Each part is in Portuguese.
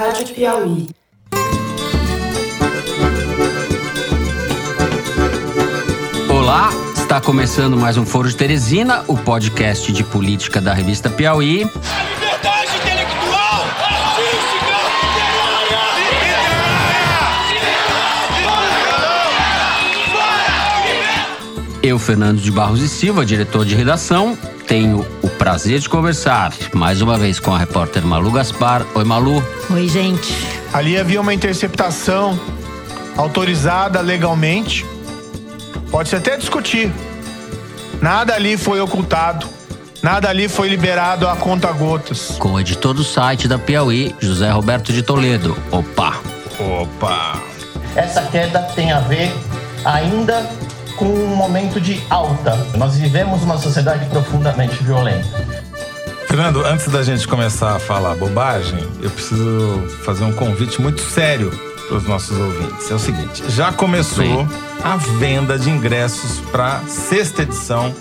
Rádio Piauí. Olá, está começando mais um Foro de Teresina, o podcast de política da revista Piauí. A liberdade intelectual, artística, Eu, Fernando de Barros e Silva, diretor de redação, tenho o prazer de conversar mais uma vez com a repórter Malu Gaspar. Oi, Malu. Oi, gente. Ali havia uma interceptação autorizada legalmente. Pode-se até discutir. Nada ali foi ocultado. Nada ali foi liberado a conta gotas. Com o editor do site da Piauí, José Roberto de Toledo. Opa! Opa! Essa queda tem a ver ainda com um momento de alta. Nós vivemos uma sociedade profundamente violenta. Fernando, antes da gente começar a falar bobagem, eu preciso fazer um convite muito sério para os nossos ouvintes. É o seguinte: já começou Sim. a venda de ingressos para a sexta edição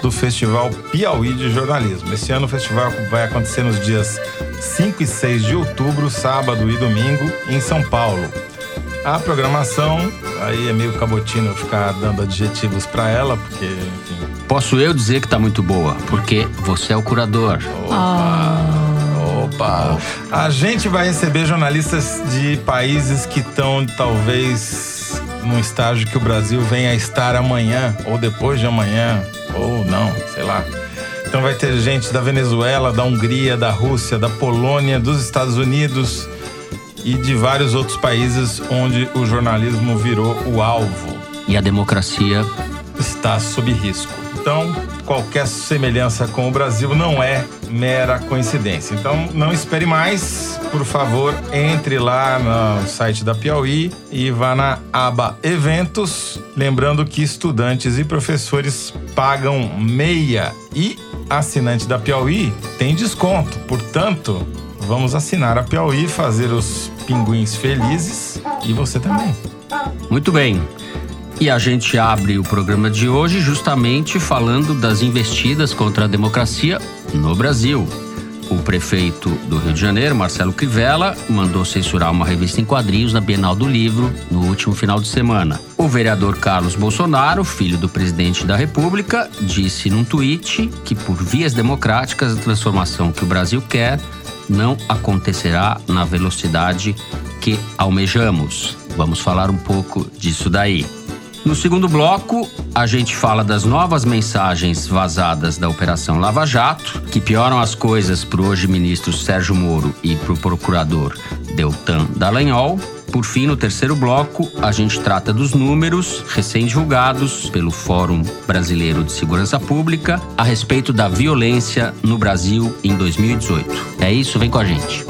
do Festival Piauí de Jornalismo. Esse ano o festival vai acontecer nos dias 5 e 6 de outubro, sábado e domingo, em São Paulo. A programação, aí é meio cabotino eu ficar dando adjetivos para ela, porque, enfim, Posso eu dizer que tá muito boa, porque você é o curador. Opa! A gente vai receber jornalistas de países que estão talvez num estágio que o Brasil venha a estar amanhã, ou depois de amanhã, ou não, sei lá. Então vai ter gente da Venezuela, da Hungria, da Rússia, da Polônia, dos Estados Unidos e de vários outros países onde o jornalismo virou o alvo E a democracia está sob risco. Então, qualquer semelhança com o Brasil não é mera coincidência. Então, não espere mais. Por favor, entre lá no site da Piauí e vá na aba Eventos. Lembrando que estudantes e professores pagam meia e assinante da Piauí tem desconto. Portanto, vamos assinar a Piauí, fazer os pinguins felizes e você também. Muito bem. E a gente abre o programa de hoje justamente falando das investidas contra a democracia no Brasil. O prefeito do Rio de Janeiro, Marcelo Crivella, mandou censurar uma revista em quadrinhos na Bienal do Livro no último final de semana. O vereador Carlos Bolsonaro, filho do presidente da República, disse num tweet que, por vias democráticas, a transformação que o Brasil quer não acontecerá na velocidade que almejamos. Vamos falar um pouco disso daí. No segundo bloco, a gente fala das novas mensagens vazadas da Operação Lava Jato, que pioram as coisas para o hoje ministro Sérgio Moro e para o procurador Deltan Dallagnol. Por fim, no terceiro bloco, a gente trata dos números recém-divulgados pelo Fórum Brasileiro de Segurança Pública a respeito da violência no Brasil em 2018. É isso, vem com a gente.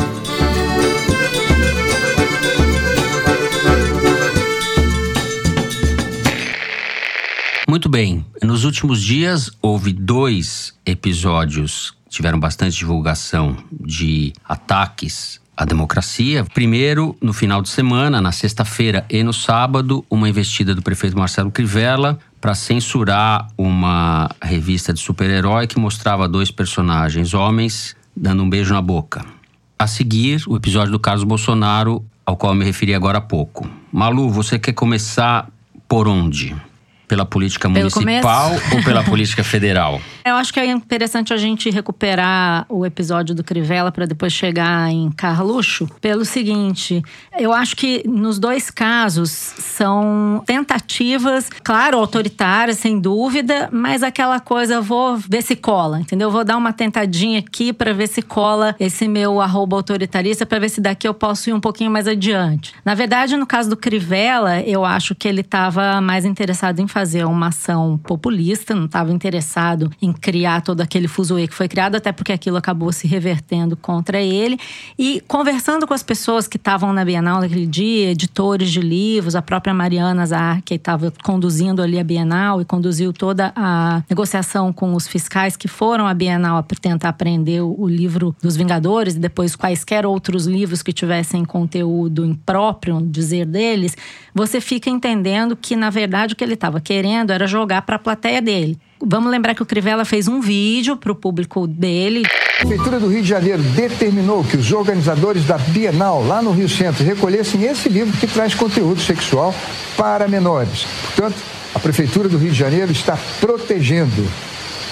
Muito bem. Nos últimos dias houve dois episódios tiveram bastante divulgação de ataques à democracia. Primeiro, no final de semana, na sexta-feira e no sábado, uma investida do prefeito Marcelo Crivella para censurar uma revista de super-herói que mostrava dois personagens homens dando um beijo na boca. A seguir, o episódio do Carlos Bolsonaro, ao qual eu me referi agora há pouco. Malu, você quer começar por onde? Pela política Pelo municipal ou pela política federal? Eu acho que é interessante a gente recuperar o episódio do Crivella para depois chegar em Carluxo. Pelo seguinte, eu acho que nos dois casos são tentativas, claro, autoritárias, sem dúvida, mas aquela coisa, vou ver se cola, entendeu? Vou dar uma tentadinha aqui para ver se cola esse meu arroba autoritarista, para ver se daqui eu posso ir um pouquinho mais adiante. Na verdade, no caso do Crivella, eu acho que ele estava mais interessado em fazer uma ação populista, não estava interessado em criar todo aquele fuzuê que foi criado, até porque aquilo acabou se revertendo contra ele. E conversando com as pessoas que estavam na Bienal naquele dia, editores de livros, a própria Mariana Zahar, que estava conduzindo ali a Bienal e conduziu toda a negociação com os fiscais que foram à Bienal para tentar aprender o o livro dos Vingadores e depois quaisquer outros livros que tivessem conteúdo impróprio, dizer deles, você fica entendendo que, na verdade, o que ele estava querendo era jogar para a plateia dele. Vamos lembrar que o Crivella fez um vídeo para o público dele. A Prefeitura do Rio de Janeiro determinou que os organizadores da Bienal, lá no Rio Centro, recolhessem esse livro que traz conteúdo sexual para menores. Portanto, a Prefeitura do Rio de Janeiro está protegendo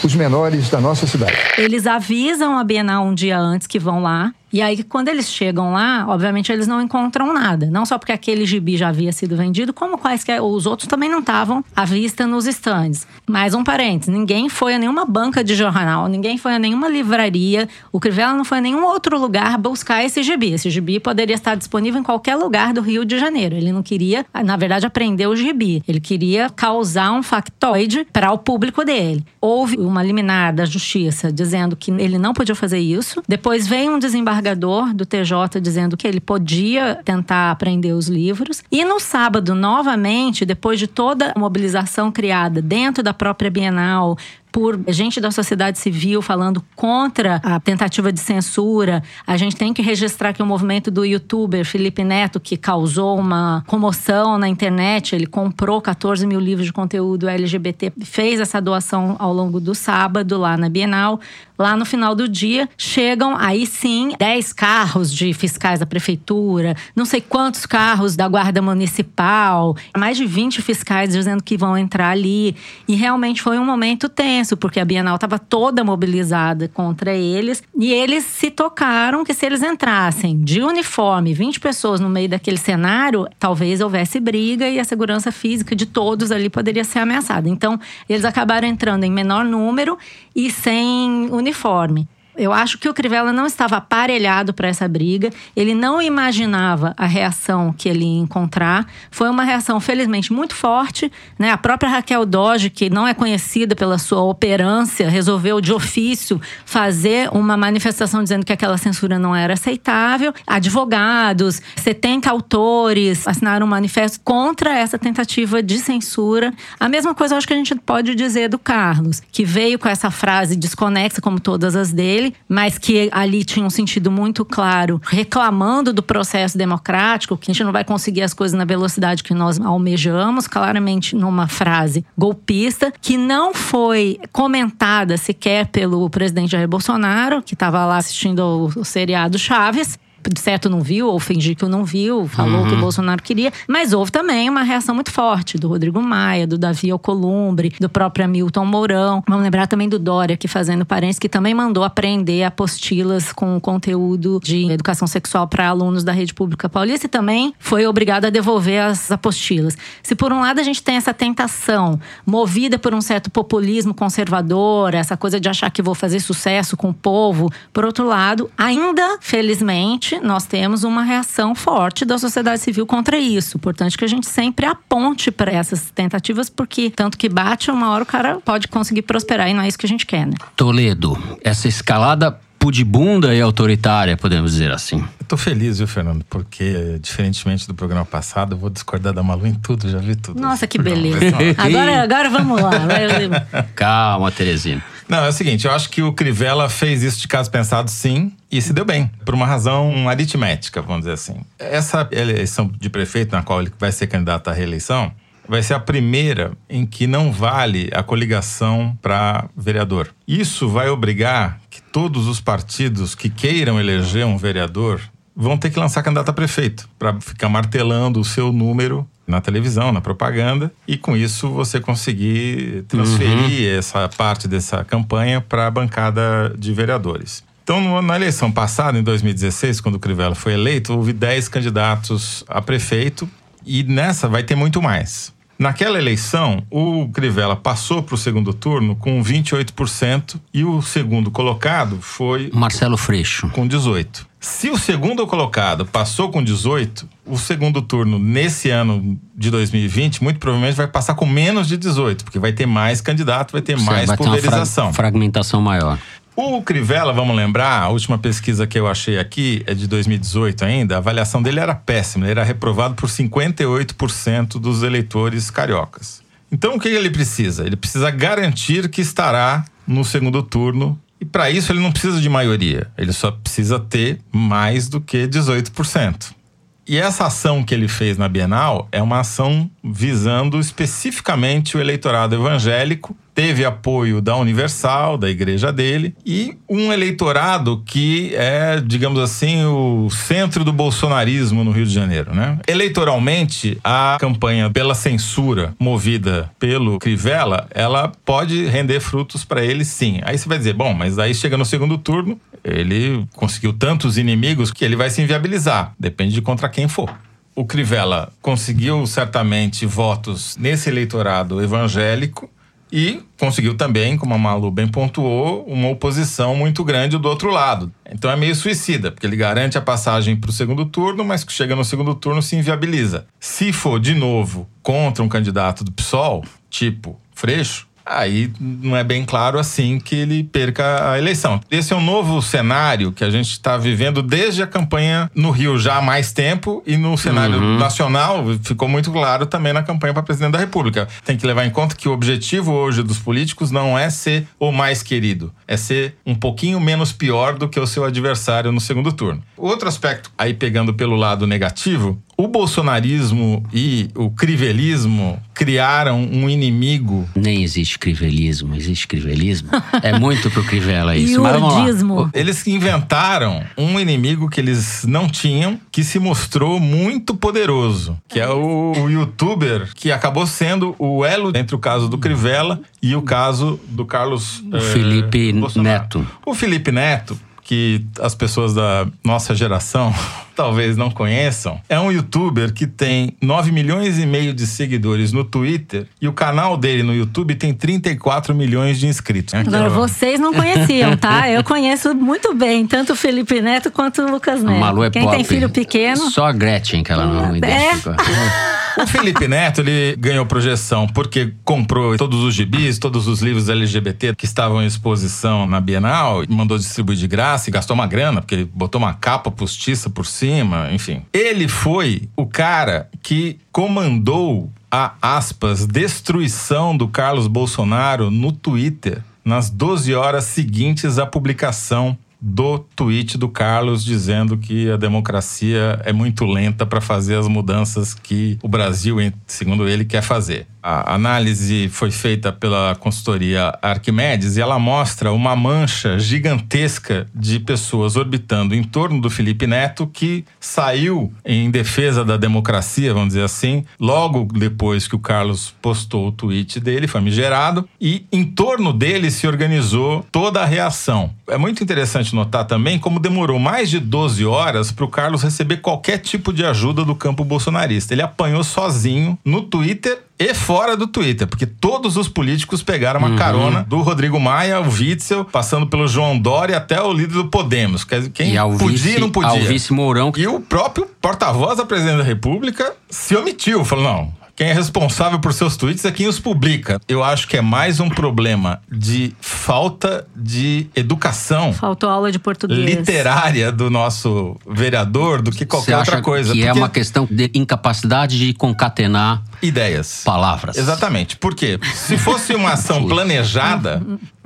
os menores da nossa cidade. Eles avisam a Bienal um dia antes que vão lá. E aí, quando eles chegam lá, obviamente eles não encontram nada. Não só porque aquele gibi já havia sido vendido, como quaisquer os outros também não estavam à vista nos estandes. Mais um parênteses: ninguém foi a nenhuma banca de jornal, ninguém foi a nenhuma livraria, o Crivella não foi a nenhum outro lugar buscar esse gibi. Esse gibi poderia estar disponível em qualquer lugar do Rio de Janeiro. Ele não queria, na verdade, aprender o gibi. Ele queria causar um factoide para o público dele. Houve uma liminar da justiça dizendo que ele não podia fazer isso. Depois veio um desembargador do TJ dizendo que ele podia tentar aprender os livros. E no sábado, novamente, depois de toda a mobilização criada dentro da própria Bienal, por gente da sociedade civil falando contra a tentativa de censura. A gente tem que registrar que o movimento do youtuber Felipe Neto, que causou uma comoção na internet, ele comprou 14 mil livros de conteúdo LGBT, fez essa doação ao longo do sábado lá na Bienal. Lá no final do dia, chegam aí sim 10 carros de fiscais da prefeitura, não sei quantos carros da Guarda Municipal, mais de 20 fiscais dizendo que vão entrar ali. E realmente foi um momento tenso, porque a Bienal estava toda mobilizada contra eles. E eles se tocaram que se eles entrassem de uniforme, 20 pessoas no meio daquele cenário, talvez houvesse briga e a segurança física de todos ali poderia ser ameaçada. Então, eles acabaram entrando em menor número e sem uniforme. Eu acho que o Crivella não estava aparelhado para essa briga. Ele não imaginava a reação que ele ia encontrar. Foi uma reação, felizmente, muito forte. Né? A própria Raquel Doge, que não é conhecida pela sua operância, resolveu de ofício fazer uma manifestação dizendo que aquela censura não era aceitável. Advogados, 70 autores assinaram um manifesto contra essa tentativa de censura. A mesma coisa eu acho que a gente pode dizer do Carlos, que veio com essa frase desconexa, como todas as dele dele, mas que ali tinha um sentido muito claro, reclamando do processo democrático, que a gente não vai conseguir as coisas na velocidade que nós almejamos, claramente numa frase golpista, que não foi comentada sequer pelo presidente Jair Bolsonaro, que estava lá assistindo o seriado Chaves, de certo não viu, ou fingir que não viu, falou uhum. que o Bolsonaro queria. Mas houve também uma reação muito forte do Rodrigo Maia, do Davi Alcolumbre, do próprio Hamilton Mourão. Vamos lembrar também do Dória, aqui fazendo parênteses, que também mandou aprender apostilas com conteúdo de educação sexual para alunos da rede pública paulista e também foi obrigado a devolver as apostilas. Se por um lado a gente tem essa tentação, movida por um certo populismo conservador, essa coisa de achar que vou fazer sucesso com o povo, por outro lado, ainda, felizmente, nós temos uma reação forte da sociedade civil contra isso. Portanto, que a gente sempre aponte para essas tentativas, porque tanto que bate, uma hora o cara pode conseguir prosperar e não é isso que a gente quer, né? Toledo, essa escalada pudibunda e autoritária, podemos dizer assim. Eu tô feliz, viu, Fernando? Porque, diferentemente do programa passado, eu vou discordar da Malu em tudo, já vi tudo. Nossa, que beleza. agora, agora vamos lá. Calma, Terezinha. Não, é o seguinte, eu acho que o Crivella fez isso de caso pensado, sim, e se deu bem, por uma razão aritmética, vamos dizer assim. Essa eleição de prefeito, na qual ele vai ser candidato à reeleição, vai ser a primeira em que não vale a coligação para vereador. Isso vai obrigar que todos os partidos que queiram eleger um vereador vão ter que lançar candidato a prefeito para ficar martelando o seu número na televisão, na propaganda, e com isso você conseguir transferir uhum. essa parte dessa campanha para a bancada de vereadores. Então, na eleição passada, em 2016, quando o Crivella foi eleito, houve 10 candidatos a prefeito e nessa vai ter muito mais. Naquela eleição, o Crivella passou para o segundo turno com 28% e o segundo colocado foi. Marcelo Freixo. Com 18%. Se o segundo colocado passou com 18, o segundo turno nesse ano de 2020 muito provavelmente vai passar com menos de 18, porque vai ter mais candidato, vai ter mais vai pulverização. Ter fra fragmentação maior. O Crivella, vamos lembrar, a última pesquisa que eu achei aqui é de 2018 ainda, a avaliação dele era péssima, ele era reprovado por 58% dos eleitores cariocas. Então o que ele precisa? Ele precisa garantir que estará no segundo turno e para isso ele não precisa de maioria, ele só precisa ter mais do que 18%. E essa ação que ele fez na Bienal é uma ação visando especificamente o eleitorado evangélico teve apoio da Universal, da igreja dele, e um eleitorado que é, digamos assim, o centro do bolsonarismo no Rio de Janeiro, né? Eleitoralmente, a campanha pela censura movida pelo Crivella, ela pode render frutos para ele sim. Aí você vai dizer, bom, mas aí chega no segundo turno, ele conseguiu tantos inimigos que ele vai se inviabilizar, depende de contra quem for o Crivella conseguiu certamente votos nesse eleitorado evangélico e conseguiu também, como a Malu bem pontuou, uma oposição muito grande do outro lado. Então é meio suicida, porque ele garante a passagem para o segundo turno, mas que chega no segundo turno se inviabiliza. Se for de novo contra um candidato do PSOL, tipo Freixo, aí não é bem claro assim que ele perca a eleição. Esse é um novo cenário que a gente está vivendo desde a campanha no Rio já há mais tempo e no cenário uhum. nacional ficou muito claro também na campanha para presidente da República. Tem que levar em conta que o objetivo hoje dos políticos não é ser o mais querido, é ser um pouquinho menos pior do que o seu adversário no segundo turno. Outro aspecto, aí pegando pelo lado negativo, o bolsonarismo e o crivelismo criaram um inimigo. Nem existe crivelismo, existe crivelismo. é muito pro Crivella isso. Lá. Eles inventaram um inimigo que eles não tinham, que se mostrou muito poderoso, que é o, o youtuber que acabou sendo o elo entre o caso do Crivella e o caso do Carlos o é, Felipe Bolsonaro. Neto. O Felipe Neto, que as pessoas da nossa geração talvez não conheçam, é um youtuber que tem 9 milhões e meio de seguidores no Twitter e o canal dele no YouTube tem 34 milhões de inscritos. Agora, vocês não conheciam, tá? Eu conheço muito bem, tanto o Felipe Neto quanto o Lucas Neto. Malu é Quem pop. tem filho pequeno. Só a Gretchen que ela não é. identifica. O Felipe Neto, ele ganhou projeção porque comprou todos os gibis, todos os livros LGBT que estavam em exposição na Bienal, mandou distribuir de graça e gastou uma grana, porque ele botou uma capa postiça por cima enfim. Ele foi o cara que comandou a aspas destruição do Carlos Bolsonaro no Twitter nas 12 horas seguintes à publicação do tweet do Carlos dizendo que a democracia é muito lenta para fazer as mudanças que o Brasil, segundo ele, quer fazer. A análise foi feita pela consultoria Arquimedes e ela mostra uma mancha gigantesca de pessoas orbitando em torno do Felipe Neto que saiu em defesa da democracia, vamos dizer assim, logo depois que o Carlos postou o tweet dele, famigerado, e em torno dele se organizou toda a reação. É muito interessante notar também como demorou mais de 12 horas para o Carlos receber qualquer tipo de ajuda do campo bolsonarista. Ele apanhou sozinho no Twitter e fora do Twitter, porque todos os políticos pegaram uma uhum. carona do Rodrigo Maia, o Witzel, passando pelo João Dória até o líder do Podemos. Quem podia vice, e não podia. Ao vice Mourão. E o próprio porta-voz da presidente da República se omitiu, falou: não, quem é responsável por seus tweets é quem os publica. Eu acho que é mais um problema de falta de educação. Faltou aula de português. Literária do nosso vereador do que qualquer outra coisa. Que é uma questão de incapacidade de concatenar ideias. Palavras. Exatamente. Porque se fosse uma ação planejada,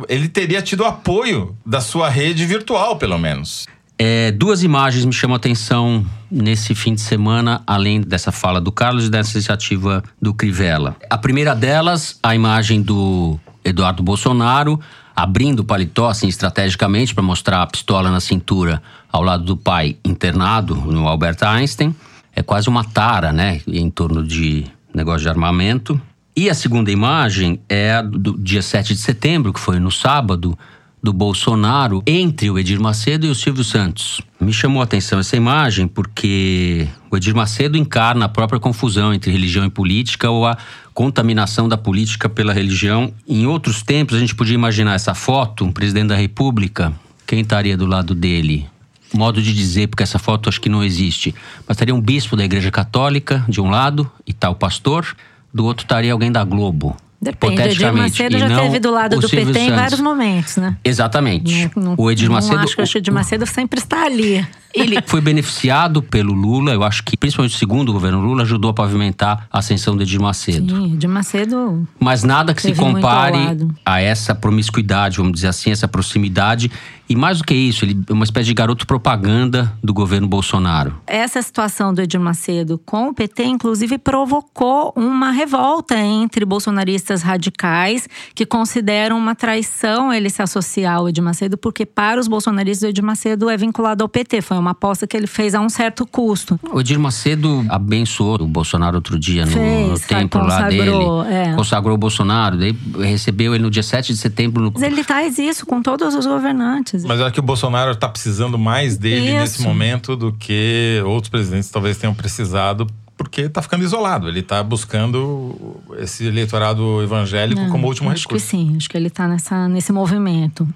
ele teria tido apoio da sua rede virtual, pelo menos. É, duas imagens me chamam a atenção nesse fim de semana, além dessa fala do Carlos e dessa iniciativa do Crivella. A primeira delas, a imagem do Eduardo Bolsonaro abrindo o paletó assim estrategicamente para mostrar a pistola na cintura ao lado do pai internado no Albert Einstein. É quase uma tara, né, em torno de negócio de armamento. E a segunda imagem é do dia 7 de setembro, que foi no sábado, do Bolsonaro entre o Edir Macedo e o Silvio Santos. Me chamou a atenção essa imagem porque o Edir Macedo encarna a própria confusão entre religião e política ou a contaminação da política pela religião. Em outros tempos, a gente podia imaginar essa foto, um presidente da República, quem estaria do lado dele? Modo de dizer, porque essa foto acho que não existe. Mas estaria um bispo da Igreja Católica, de um lado, e tal pastor, do outro estaria alguém da Globo. Depende, o Edir Macedo já teve do lado do PT Santos. em vários momentos, né? Exatamente. Não, não, o Edir Macedo. Não acho que o Edir Macedo sempre está ali. Ele foi beneficiado pelo Lula, eu acho que principalmente o segundo governo Lula ajudou a pavimentar a ascensão de Edir Macedo. Sim, Edir Macedo. Mas nada que se compare a essa promiscuidade, vamos dizer assim, essa proximidade. E mais do que isso, ele é uma espécie de garoto propaganda do governo Bolsonaro. Essa situação do Edir Macedo com o PT, inclusive, provocou uma revolta entre bolsonaristas radicais que consideram uma traição ele se associar ao Edir Macedo, porque para os bolsonaristas o Edir Macedo é vinculado ao PT. Foi uma aposta que ele fez a um certo custo. O Edir Macedo abençoou o Bolsonaro outro dia no, Fez, no templo lá dele. é. Consagrou o Bolsonaro. Daí recebeu ele no dia 7 de setembro no Mas ele faz isso com todos os governantes. Mas é que o Bolsonaro está precisando mais dele Isso. nesse momento do que outros presidentes talvez tenham precisado, porque está ficando isolado. Ele está buscando esse eleitorado evangélico Não, como último acho recurso. que sim, acho que ele tá nessa, nesse movimento.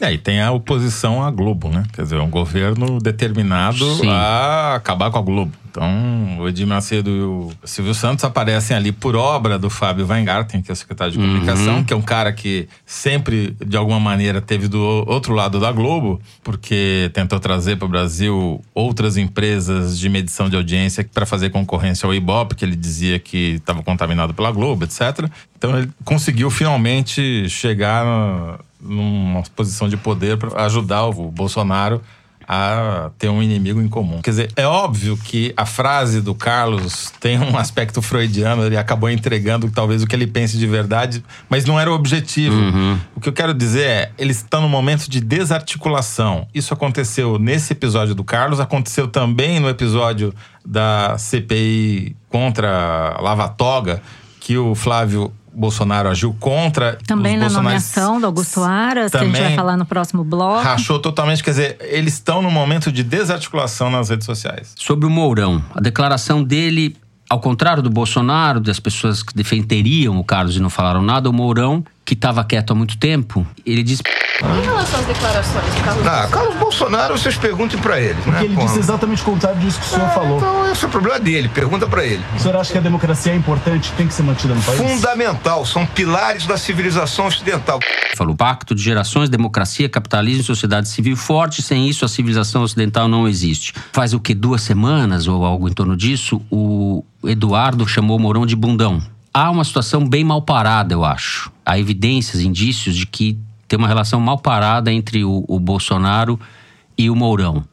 É, e tem a oposição à Globo, né? Quer dizer, um governo determinado Sim. a acabar com a Globo. Então, o Edir Macedo e o Silvio Santos aparecem ali por obra do Fábio Weingarten, que é o secretário de comunicação, que é um cara que sempre, de alguma maneira, teve do outro lado da Globo, porque tentou trazer para o Brasil outras empresas de medição de audiência para fazer concorrência ao Ibope, que ele dizia que estava contaminado pela Globo, etc. Então, ele conseguiu finalmente chegar numa posição de poder para ajudar o Bolsonaro a ter um inimigo em comum. Quer dizer, é óbvio que a frase do Carlos tem um aspecto freudiano, ele acabou entregando talvez o que ele pense de verdade, mas não era o objetivo. O que eu quero dizer é, eles estão num momento de desarticulação. Isso aconteceu nesse episódio do Carlos, aconteceu também no episódio da CPI contra a Lava Toga, que o Flávio Bolsonaro agiu contra Também os na nomeação do Augusto Aras, que a gente vai falar no próximo bloco. Rachou totalmente, quer dizer, eles estão num momento de desarticulação nas redes sociais. Sobre o Mourão, a declaração dele, ao contrário do Bolsonaro, das pessoas que defenderiam o Carlos e não falaram nada, o Mourão, que estava quieto há muito tempo, ele disse Em relação às declarações do Carlos Ah, Carlos Bolsonaro, vocês perguntem pra ele. Porque né? ele Pô, disse exatamente o contrário disso que o senhor falou. Então, esse é o problema dele, pergunta pra ele. O senhor acha que a democracia é importante, tem que ser mantida no país? Fundamental, são pilares da civilização ocidental. Falou pacto de gerações, democracia, capitalismo e sociedade civil forte. Sem isso, a civilização ocidental não existe. Faz o que? Duas semanas ou algo em torno disso, o Eduardo chamou o Mourão de bundão. Há uma situação bem mal parada, eu acho. Há evidências, indícios de que tem uma relação mal parada entre o, o Bolsonaro e o Mourão.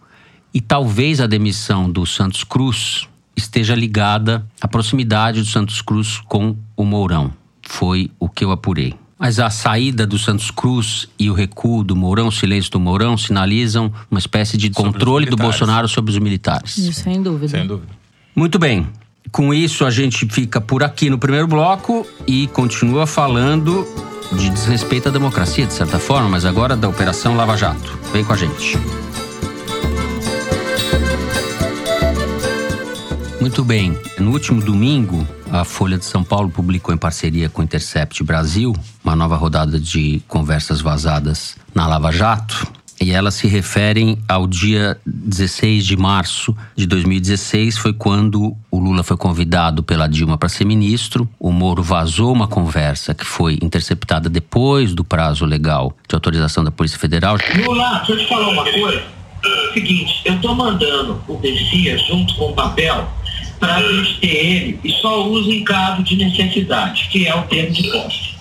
E talvez a demissão do Santos Cruz esteja ligada à proximidade do Santos Cruz com o Mourão. Foi o que eu apurei. Mas a saída do Santos Cruz e o recuo do Mourão, o silêncio do Mourão, sinalizam uma espécie de controle do. Bolsonaro sobre os militares. Isso, sem dúvida. Sem dúvida. Muito bem. Com isso, a gente fica por aqui no primeiro bloco e continua falando de desrespeito à democracia, de certa forma, mas agora da Operação Lava Jato. Vem com a gente. Muito bem. No último domingo, a Folha de São Paulo publicou em parceria com o Intercept Brasil uma nova rodada de conversas vazadas na Lava Jato. E elas se referem ao dia 16 de março de 2016, foi quando o Lula foi convidado pela Dilma para ser ministro. O Moro vazou uma conversa que foi interceptada depois do prazo legal de autorização da Polícia Federal. Lula, deixa eu te falar uma coisa. Seguinte, eu tô mandando o Messias junto com o papel para a gente ter ele e só usa em caso de necessidade, que é o termo de posse.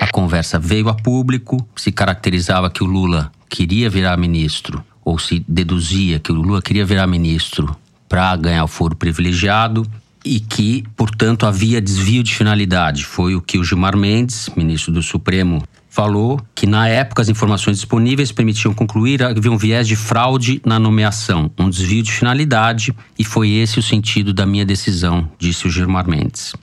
A conversa veio a público, se caracterizava que o Lula queria virar ministro, ou se deduzia que o Lula queria virar ministro para ganhar o foro privilegiado e que, portanto, havia desvio de finalidade. Foi o que o Gilmar Mendes, ministro do Supremo, falou que na época as informações disponíveis permitiam concluir que havia um viés de fraude na nomeação, um desvio de finalidade, e foi esse o sentido da minha decisão, disse o Gilmar Mendes.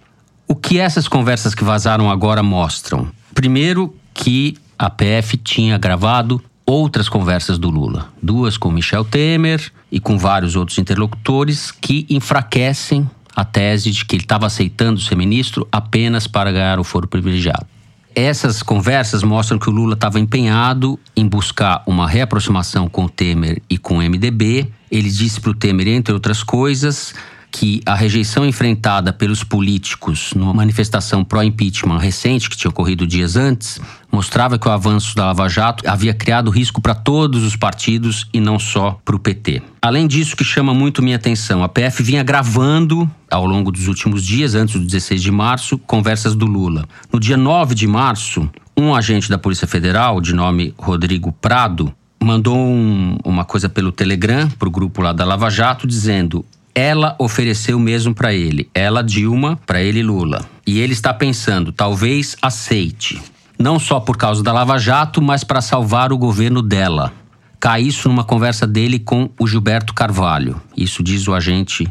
O que essas conversas que vazaram agora mostram? Primeiro, que a PF tinha gravado outras conversas do Lula, duas com Michel Temer e com vários outros interlocutores que enfraquecem a tese de que ele estava aceitando ser ministro apenas para ganhar o foro privilegiado. Essas conversas mostram que o Lula estava empenhado em buscar uma reaproximação com o Temer e com o MDB. Ele disse para o Temer, entre outras coisas, que a rejeição enfrentada pelos políticos numa manifestação pró-impeachment recente que tinha ocorrido dias antes mostrava que o avanço da Lava Jato havia criado risco para todos os partidos e não só para o PT. Além disso, que chama muito minha atenção, a PF vinha gravando ao longo dos últimos dias, antes do 16 de março, conversas do Lula. No dia 9 de março, um agente da Polícia Federal, de nome Rodrigo Prado, mandou um, uma coisa pelo Telegram para o grupo lá da Lava Jato, dizendo: ela ofereceu mesmo para ele, ela Dilma, para ele Lula. E ele está pensando, talvez aceite, não só por causa da Lava Jato, mas para salvar o governo dela. Cai isso numa conversa dele com o Gilberto Carvalho. Isso diz o agente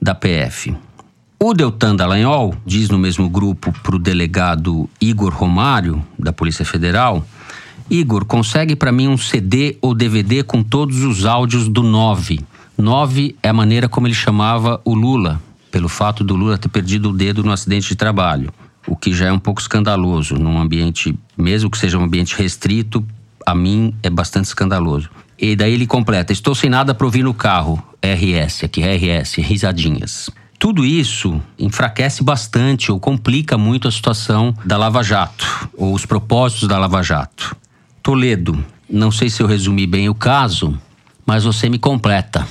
da PF. O Deltan Dallagnol diz no mesmo grupo para o delegado Igor Romário, da Polícia Federal: Igor, consegue para mim um CD ou DVD com todos os áudios do 9. 9 é a maneira como ele chamava o Lula, pelo fato do Lula ter perdido o dedo no acidente de trabalho, o que já é um pouco escandaloso num ambiente, mesmo que seja um ambiente restrito, a mim é bastante escandaloso. E daí ele completa: Estou sem nada para ouvir no carro. RS, aqui, RS, risadinhas. Tudo isso enfraquece bastante ou complica muito a situação da Lava Jato, ou os propósitos da Lava Jato. Toledo, não sei se eu resumi bem o caso, mas você me completa.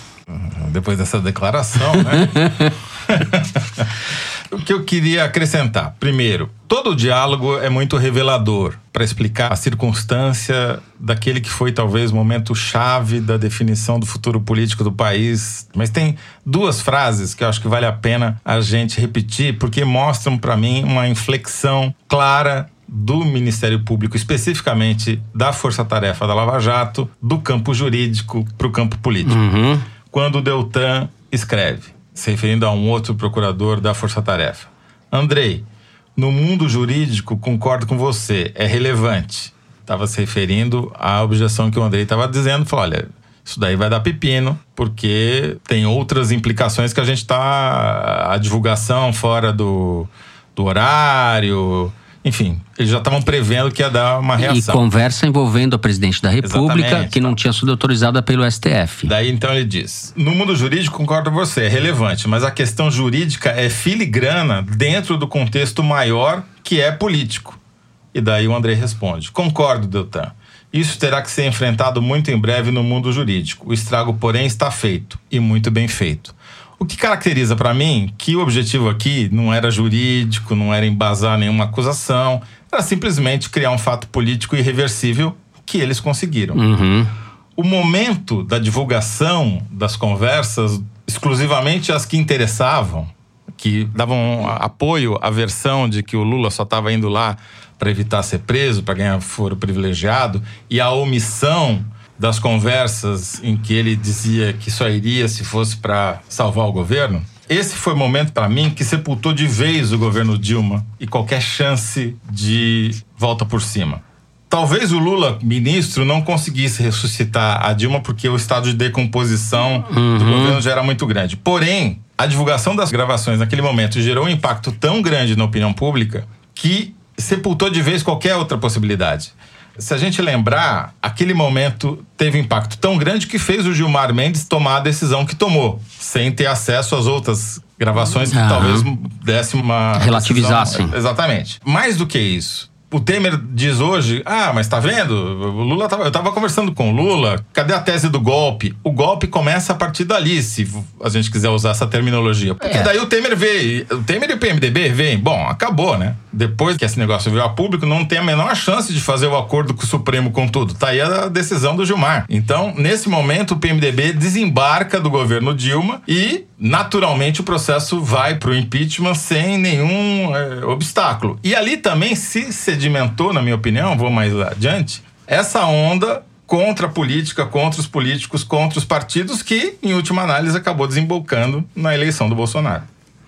Depois dessa declaração, né? o que eu queria acrescentar? Primeiro, todo o diálogo é muito revelador para explicar a circunstância daquele que foi talvez o momento chave da definição do futuro político do país. Mas tem duas frases que eu acho que vale a pena a gente repetir porque mostram para mim uma inflexão clara do Ministério Público, especificamente da Força Tarefa da Lava Jato, do campo jurídico para o campo político. Uhum. Quando o Deltan escreve, se referindo a um outro procurador da Força Tarefa: Andrei, no mundo jurídico, concordo com você, é relevante. Estava se referindo à objeção que o Andrei estava dizendo, falou: olha. Isso daí vai dar pepino, porque tem outras implicações que a gente está. A divulgação fora do, do horário, enfim, eles já estavam prevendo que ia dar uma reação. E conversa envolvendo a presidente da República, Exatamente. que não tinha sido autorizada pelo STF. Daí então ele diz: no mundo jurídico, concordo com você, é relevante, mas a questão jurídica é filigrana dentro do contexto maior que é político. E daí o André responde: concordo, Deltan. Isso terá que ser enfrentado muito em breve no mundo jurídico. O estrago, porém, está feito e muito bem feito. O que caracteriza para mim que o objetivo aqui não era jurídico, não era embasar nenhuma acusação, era simplesmente criar um fato político irreversível que eles conseguiram. Uhum. O momento da divulgação das conversas, exclusivamente as que interessavam, que davam apoio à versão de que o Lula só estava indo lá para evitar ser preso, para ganhar foro privilegiado, e a omissão das conversas em que ele dizia que só iria se fosse para salvar o governo. Esse foi o momento para mim que sepultou de vez o governo Dilma e qualquer chance de volta por cima. Talvez o Lula, ministro, não conseguisse ressuscitar a Dilma porque o estado de decomposição uhum. do governo já era muito grande. Porém, a divulgação das gravações naquele momento gerou um impacto tão grande na opinião pública que sepultou de vez qualquer outra possibilidade. Se a gente lembrar, aquele momento teve impacto tão grande que fez o Gilmar Mendes tomar a decisão que tomou, sem ter acesso às outras gravações que talvez dessem uma. Relativizassem. Exatamente. Mais do que isso. O Temer diz hoje, ah, mas tá vendo? O Lula tava, eu tava conversando com o Lula, cadê a tese do golpe? O golpe começa a partir dali, se a gente quiser usar essa terminologia. Porque É. daí o Temer vê, o Temer e o PMDB veem, bom, acabou, né? Depois que esse negócio veio a público, não tem a menor chance de fazer o acordo com o Supremo com tudo. Tá aí a decisão do Gilmar. Então, nesse momento, o PMDB desembarca do governo Dilma e, naturalmente, o processo vai pro impeachment sem nenhum eh, obstáculo. E ali também se sedimentou, na minha opinião, vou mais adiante, essa onda contra a política, contra os políticos, contra os partidos, que, em última análise, acabou desembocando na eleição do Bolsonaro.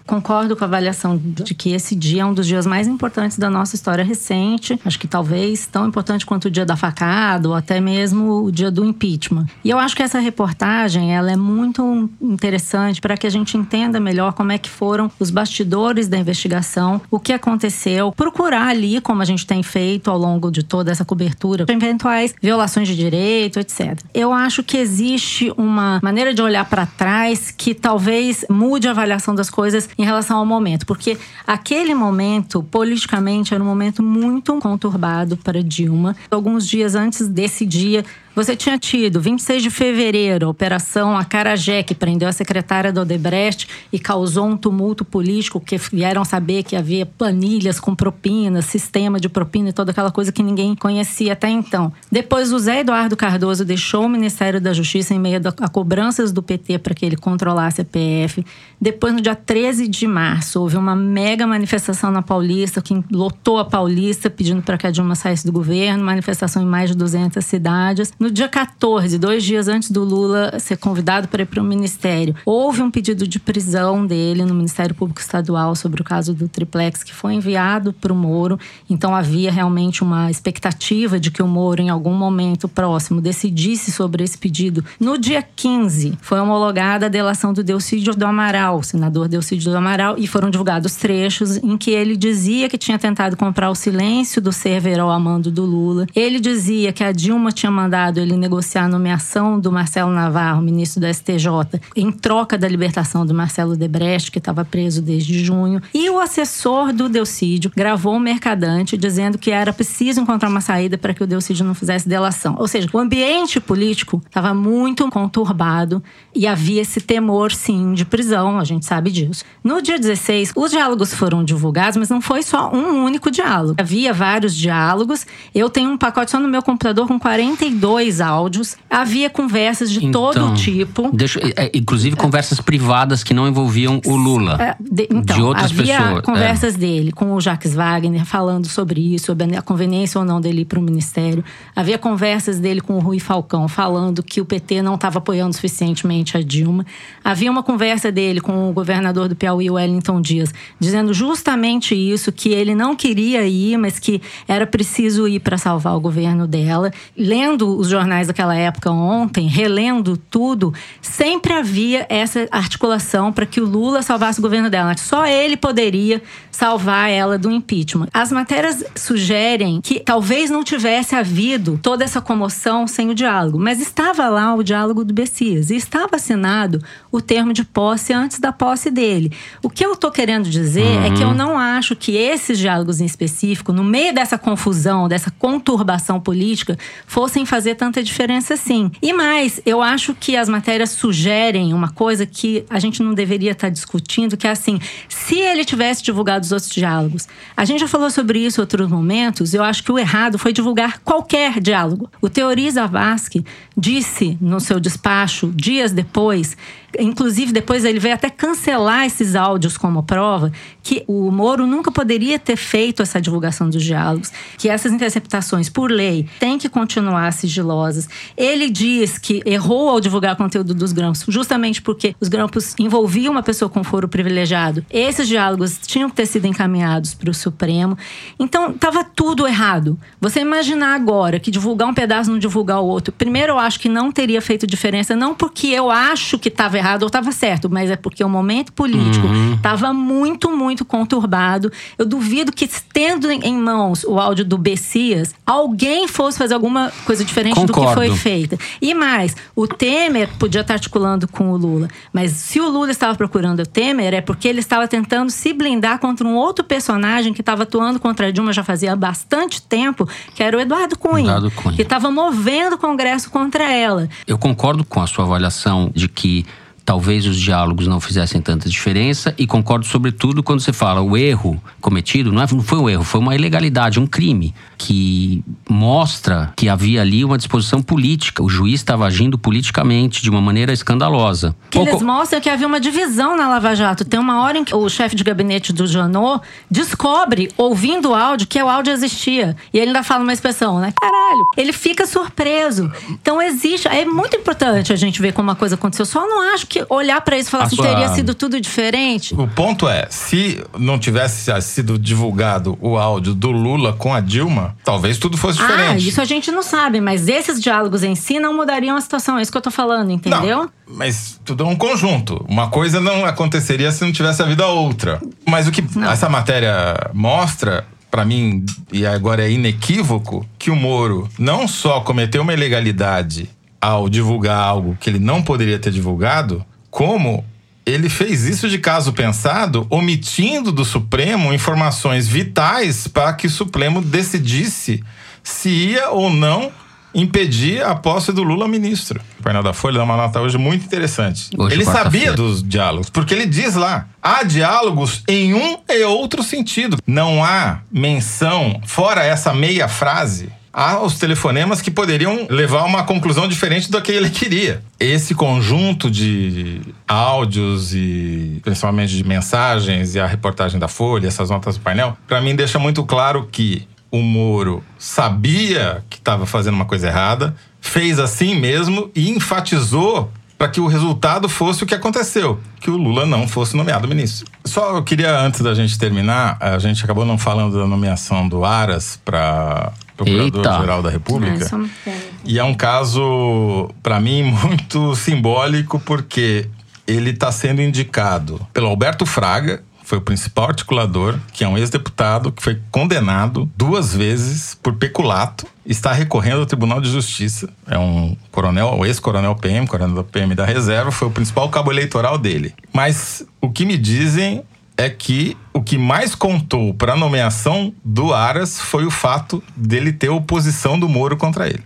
Concordo com a avaliação de que esse dia é um dos dias mais importantes da nossa história recente. Acho que talvez tão importante quanto o dia da facada ou até mesmo o dia do impeachment. E eu acho que essa reportagem ela é muito interessante para que a gente entenda melhor como é que foram os bastidores da investigação, o que aconteceu, procurar ali, como a gente tem feito ao longo de toda essa cobertura, eventuais violações de direito, etc. Eu acho que existe uma maneira de olhar para trás que talvez mude a avaliação das coisas em relação ao momento, porque aquele momento, politicamente, era um momento muito conturbado para Dilma. Alguns dias antes desse dia, você tinha tido, 26 de fevereiro, a Operação Acarajé, que prendeu a secretária do Odebrecht e causou um tumulto político, que vieram saber que havia planilhas com propinas, sistema de propina e toda aquela coisa que ninguém conhecia até então. Depois, o Zé Eduardo Cardoso deixou o Ministério da Justiça em meio a cobranças do PT para que ele controlasse a PF. Depois, no dia 13 de março, houve uma mega manifestação na Paulista, que lotou a Paulista pedindo para que a Dilma saísse do governo, manifestação em mais de 200 cidades. No dia 14, dois dias antes do Lula ser convidado para ir para o ministério, houve um pedido de prisão dele no Ministério Público Estadual sobre o caso do triplex, que foi enviado para o Moro. Então havia realmente uma expectativa de que o Moro, em algum momento próximo, decidisse sobre esse pedido. No dia 15, foi homologada a delação do Delcídio do Amaral, senador Delcídio do Amaral, e foram divulgados trechos em que ele dizia que tinha tentado comprar o silêncio do Cerveró a mando do Lula. Ele dizia que a Dilma tinha mandado ele negociar a nomeação do Marcelo Navarro, ministro do STJ, em troca da libertação do Marcelo Debrecht, que estava preso desde junho. E o assessor do Delcídio gravou um mercadante dizendo que era preciso encontrar uma saída para que o Delcídio não fizesse delação. Ou seja, o ambiente político estava muito conturbado e havia esse temor, sim, de prisão, a gente sabe disso. No dia 16, os diálogos foram divulgados, mas não foi só um único diálogo. Havia vários diálogos. Eu tenho um pacote só no meu computador com 42 dois áudios. Havia conversas de então, todo tipo. Deixa, é, inclusive conversas privadas que não envolviam o Lula. É, de, então, de outras havia pessoas. conversas é. dele com o Jacques Wagner falando sobre isso, sobre a conveniência ou não dele ir para o ministério. Havia conversas dele com o Rui Falcão falando que o PT não estava apoiando suficientemente a Dilma. Havia uma conversa dele com o governador do Piauí, Wellington Dias, dizendo justamente isso, que ele não queria ir, mas que era preciso ir para salvar o governo dela. Lendo os jornais daquela época ontem, relendo tudo, sempre havia essa articulação para que o Lula salvasse o governo dela. Só ele poderia salvar ela do impeachment. As matérias sugerem que talvez não tivesse havido toda essa comoção sem o diálogo, mas estava lá o diálogo do Bessias e estava assinado o termo de posse antes da posse dele. O que eu estou querendo dizer uhum. é que eu uhum. não acho que esses diálogos em específico, no meio dessa confusão, dessa conturbação política, fossem fazer tanta diferença assim. E mais, eu acho que as matérias sugerem uma coisa que a gente não deveria estar discutindo, que é assim, se ele tivesse divulgado os outros diálogos, a gente já falou sobre isso em outros momentos, eu acho que o errado foi divulgar qualquer diálogo. O Teori Zavascki disse no seu despacho, dias depois, inclusive depois ele veio até cancelar esses áudios como prova, que o Moro nunca poderia ter feito essa divulgação dos diálogos, que essas interceptações, por lei, têm que continuar sigilosas. Ele diz que errou ao divulgar conteúdo dos grampos, justamente porque os grampos envolviam uma pessoa com foro privilegiado. Esses diálogos tinham que ter sido encaminhados para o Supremo. Então, estava tudo errado. Você imaginar agora que divulgar um pedaço não divulgar o outro, primeiro eu acho que não teria feito diferença, não porque eu acho que estava errado ou estava certo, mas é porque o momento político estava uhum. muito, muito conturbado. Eu duvido que, tendo em mãos o áudio do Bessias, alguém fosse fazer alguma coisa diferente Concordo. do que foi feita. E mais, o Temer podia estar articulando com o Lula, mas se o Lula estava procurando o Temer, é porque ele estava tentando se blindar contra um outro personagem que estava atuando contra a Dilma já fazia bastante tempo, que era o Eduardo Cunha, Eduardo Cunha. que estava movendo o Congresso contra ela. Eu concordo com a sua avaliação de que talvez os diálogos não fizessem tanta diferença e concordo sobretudo quando você fala o erro cometido não, é, não foi um erro, foi uma ilegalidade, um crime que mostra que havia ali uma disposição política. O juiz estava agindo politicamente de uma maneira escandalosa. Que Pouco... eles mostram que havia uma divisão na Lava Jato. Tem uma hora em que o chefe de gabinete do Janot descobre, ouvindo o áudio, que o áudio existia. E ele ainda fala uma expressão, né? Caralho. Ele fica surpreso. Então existe. É muito importante a gente ver como a coisa aconteceu. Só não acho que olhar para isso e falar A assim, sua- teria sido tudo diferente. O ponto é, se não tivesse sido divulgado o áudio do Lula com a Dilma, talvez tudo fosse Ah, diferente. isso a gente não sabe, mas esses diálogos em si não mudariam a situação. É isso que eu tô falando, entendeu? Mas tudo é um conjunto. Uma coisa não aconteceria se não tivesse havido a outra. Mas o que essa matéria mostra, pra mim, e agora é inequívoco, que o Moro não só cometeu uma ilegalidade ao divulgar algo que ele não poderia ter divulgado, como ele fez isso de caso pensado, omitindo do Supremo informações vitais para que o Supremo decidisse se ia ou não impedir a posse do Lula ministro. O painel da Folha dá uma nota hoje muito interessante. Hoje, ele sabia dos diálogos, porque ele diz lá: há diálogos em um e outro sentido. Não há menção, fora essa meia frase. Há os telefonemas que poderiam levar a uma conclusão diferente do que ele queria. Esse conjunto de áudios e principalmente de mensagens e a reportagem da Folha, essas notas do painel, para mim deixa muito claro que o Moro sabia que estava fazendo uma coisa errada, fez assim mesmo e enfatizou para que o resultado fosse o que aconteceu, que o Lula não fosse nomeado ministro. Só eu queria, antes da gente terminar, a gente acabou não falando da nomeação do Aras para Procurador-Geral da República. É. E é um caso, para mim, muito simbólico, porque ele está sendo indicado pelo Alberto Fraga, foi o principal articulador, que é um ex-deputado que foi condenado duas vezes por peculato, está recorrendo ao Tribunal de Justiça. É um coronel, ex-coronel PM, coronel da PM da reserva, foi o principal cabo eleitoral dele. Mas o que me dizem é que o que mais contou para a nomeação do Aras foi o fato dele ter oposição do Moro contra ele.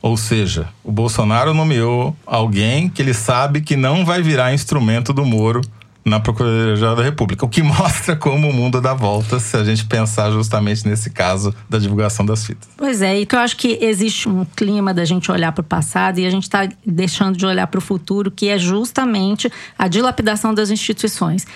Ou seja, o Bolsonaro nomeou alguém que ele sabe que não vai virar instrumento do Moro na Procuradoria-Geral da República. O que mostra como o mundo dá volta se a gente pensar justamente nesse caso da divulgação das fitas. Pois é, e que eu acho que existe um clima da gente olhar para o passado e a gente está deixando de olhar para o futuro, que é justamente a dilapidação das instituições.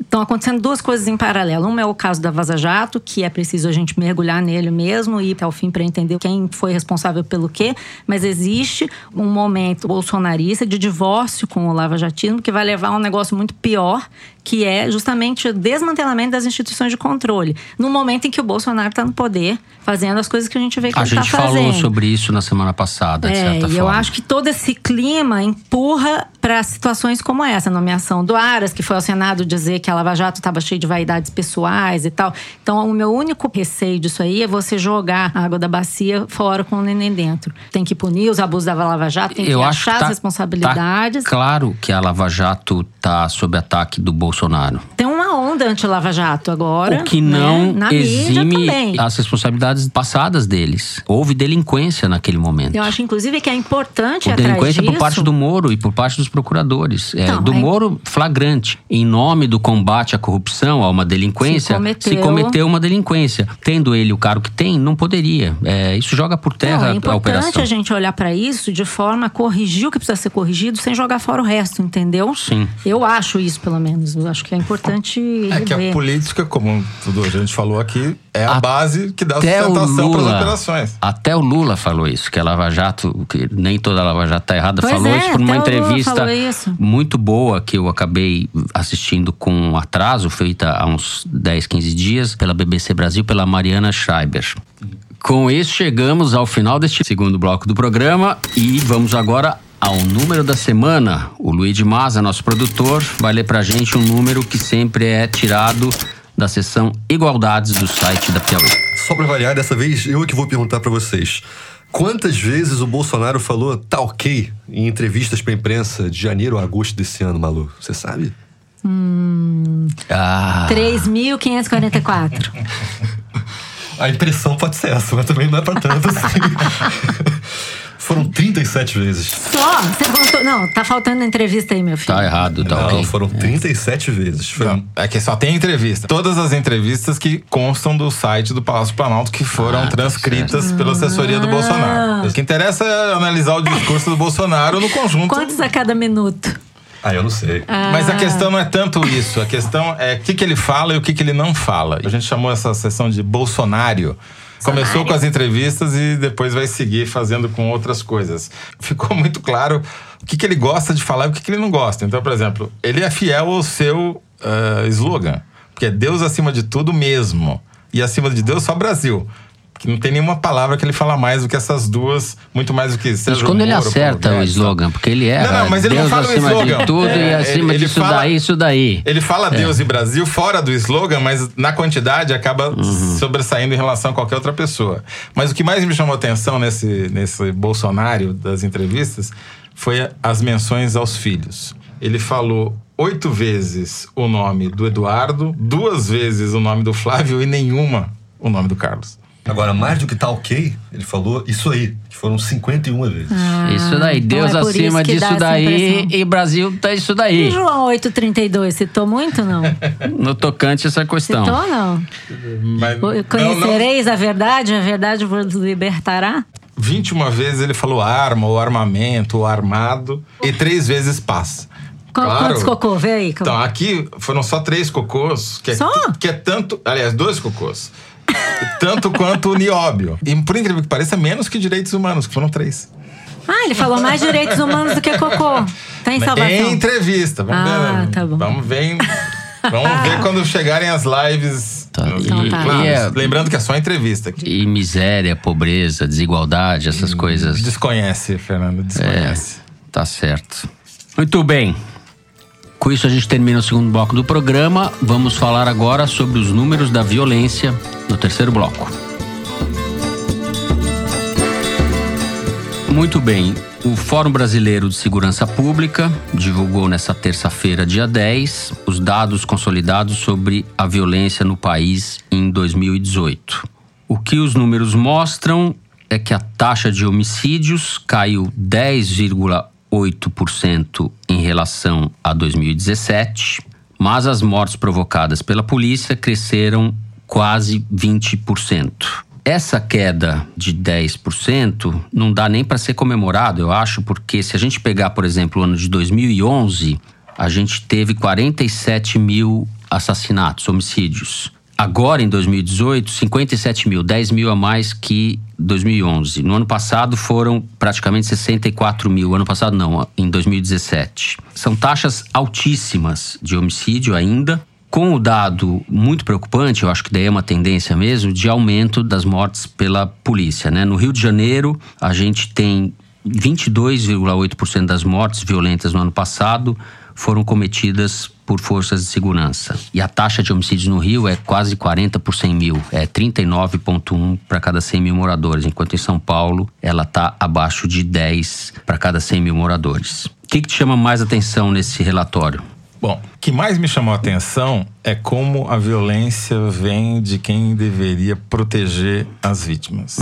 Estão acontecendo duas coisas em paralelo. Uma é o caso da Vaza Jato, que é preciso a gente mergulhar nele mesmo e ir até o fim para entender quem foi responsável pelo quê. Mas existe um momento bolsonarista de divórcio com o Lava Jatismo que vai levar a um negócio muito pior, que é justamente o desmantelamento das instituições de controle. No momento em que o Bolsonaro está no poder, fazendo as coisas que a gente vê que A ele está gente fazendo. falou sobre isso na semana passada, de É, certa e forma. eu acho que todo esse clima empurra para situações como essa, a nomeação do Aras, que foi ao Senado dizer que a Lava Jato estava cheia de vaidades pessoais e tal. Então, o meu único receio disso aí é você jogar a água da bacia fora com o neném dentro. Tem que punir os abusos da Lava Jato, tem que Eu achar que tá, as responsabilidades. tá claro que a Lava Jato tá sob ataque do Bolsonaro. Tem uma onda anti-Lava Jato agora. O que né? não mídia exime as responsabilidades passadas deles. Houve delinquência naquele momento. Eu acho, inclusive, que é importante Por atrás delinquência por disso- parte do Moro e por parte dos procuradores. É, Não, do é- Moro, flagrante. Em nome do combate à corrupção, a uma delinquência, Se cometeu. se cometeu uma delinquência. Tendo ele o cargo que tem, não poderia. É, isso joga por terra Não, é a importante operação. a gente olhar para isso de forma a corrigir o que precisa ser corrigido sem jogar fora o resto, entendeu? Sim. Eu acho isso, pelo menos. Acho que é importante É que a política, como tudo a gente falou aqui, é a, A- base que dá sustentação para as operações. até o Lula falou isso, que a Lava Jato, que nem toda a Lava Jato tá errada, Pois falou é, isso por uma entrevista muito boa que eu acabei assistindo com atraso, feita há uns 10, 15 dias pela BBC Brasil, pela Mariana Schreiber. Com isso, chegamos ao final deste segundo bloco do programa e vamos agora ao número da semana. O Luiz de Maza, nosso produtor, vai ler pra gente um número que sempre é tirado da seção Igualdades do site da Piauí. Só pra variar, dessa vez eu é que vou perguntar pra vocês. Quantas vezes o Bolsonaro falou tá ok em entrevistas pra imprensa de janeiro a agosto desse ano, Malu? Você sabe? Hum, Ah. 3.544. A impressão pode ser essa, mas também não é pra tanto assim. Foram 37 vezes. Só? Você contou? Não, tá faltando entrevista aí, meu filho. Tá errado, tá Não, ok. foram 37 vezes. Foi Não, é que só tem entrevista. Todas as entrevistas que constam do site do Palácio Planalto que foram Ah, tá transcritas pela assessoria Ah. do Bolsonaro. O que interessa é analisar o discurso do Bolsonaro no conjunto. Quantos a cada minuto? Ah, eu não sei. Mas a questão não é tanto isso. A questão é o que, que ele fala e o que, que ele não fala. A gente chamou essa sessão de Bolsonário. Começou com as entrevistas e depois vai seguir fazendo com outras coisas. Ficou muito claro o que, que ele gosta de falar e o que, que ele não gosta. Então, por exemplo, ele é fiel ao seu uh, slogan, que é Deus acima de tudo mesmo. E acima de Deus só Brasil. Que não tem nenhuma palavra que ele fala mais do que essas duas, muito mais do que Sérgio Mas quando ele acerta o slogan, porque ele é. Não, não, mas ele Deus não fala acima o slogan. de tudo É, e acima ele disso fala- daí, isso daí. Ele fala É. Deus e Brasil fora do slogan, mas na quantidade acaba Uhum. sobressaindo em relação a qualquer outra pessoa. Mas o que mais me chamou atenção nesse, nesse Bolsonaro das entrevistas foi as menções aos filhos. Ele falou oito vezes o nome do Eduardo, duas vezes o nome do Flávio e nenhuma o nome do Carlos. Agora, mais do que tá ok, ele falou isso aí, que foram 51 vezes. isso daí, então Deus é por acima disso daí e Brasil tá isso E daí. João 832, citou muito não? No tocante a essa questão. Citou não? Mas, Conhecereis a verdade, a verdade vos libertará? 21 vezes ele falou arma, ou armamento, ou armado, e três vezes paz. Qu- Quantos cocô? Vê aí. Então, aqui foram só três cocôs, que é, Só? que é tanto. Aliás, dois cocôs. Tanto quanto o nióbio. E por incrível que pareça, menos que direitos humanos, que foram três. Ah, ele falou mais direitos humanos do que cocô. Tá em salvação. Em entrevista. Vamos Ah, ver. tá bom. Vamos ver. Vamos ver quando chegarem as lives. Então tá. Claro, E é- Lembrando que é só entrevista aqui. E miséria, pobreza, desigualdade, essas coisas. Desconhece, Fernando, desconhece. Tá certo. Muito bem. Com isso a gente termina o segundo bloco do programa. Vamos falar agora sobre os números da violência no terceiro bloco. Muito bem. O Fórum Brasileiro de Segurança Pública divulgou nesta terça-feira, dia 10, os dados consolidados sobre a violência no país em 2018. O que os números mostram é que a taxa de homicídios caiu 10,8% em relação a 2017, mas as mortes provocadas pela polícia cresceram quase 20%. Essa queda de 10% não dá nem para ser comemorado, eu acho, porque se a gente pegar, por exemplo, o ano de 2011, a gente teve 47 mil assassinatos, homicídios. Agora, em 2018, 57 mil, 10 mil a mais que 2011. No ano passado foram praticamente 64 mil. Ano passado não, em 2017. São taxas altíssimas de homicídio ainda, com o dado muito preocupante, eu acho que daí é uma tendência mesmo, de aumento das mortes pela polícia. Né? No Rio de Janeiro, a gente tem 22,8% das mortes violentas no ano passado foram cometidas por forças de segurança. E a taxa de homicídios no Rio é quase 40 por 100 mil, é 39,1 para cada 100 mil moradores, enquanto em São Paulo ela está abaixo de 10 para cada 100 mil moradores. O que, que te chama mais atenção nesse relatório? Bom, o que mais me chamou a atenção é como a violência vem de quem deveria proteger as vítimas.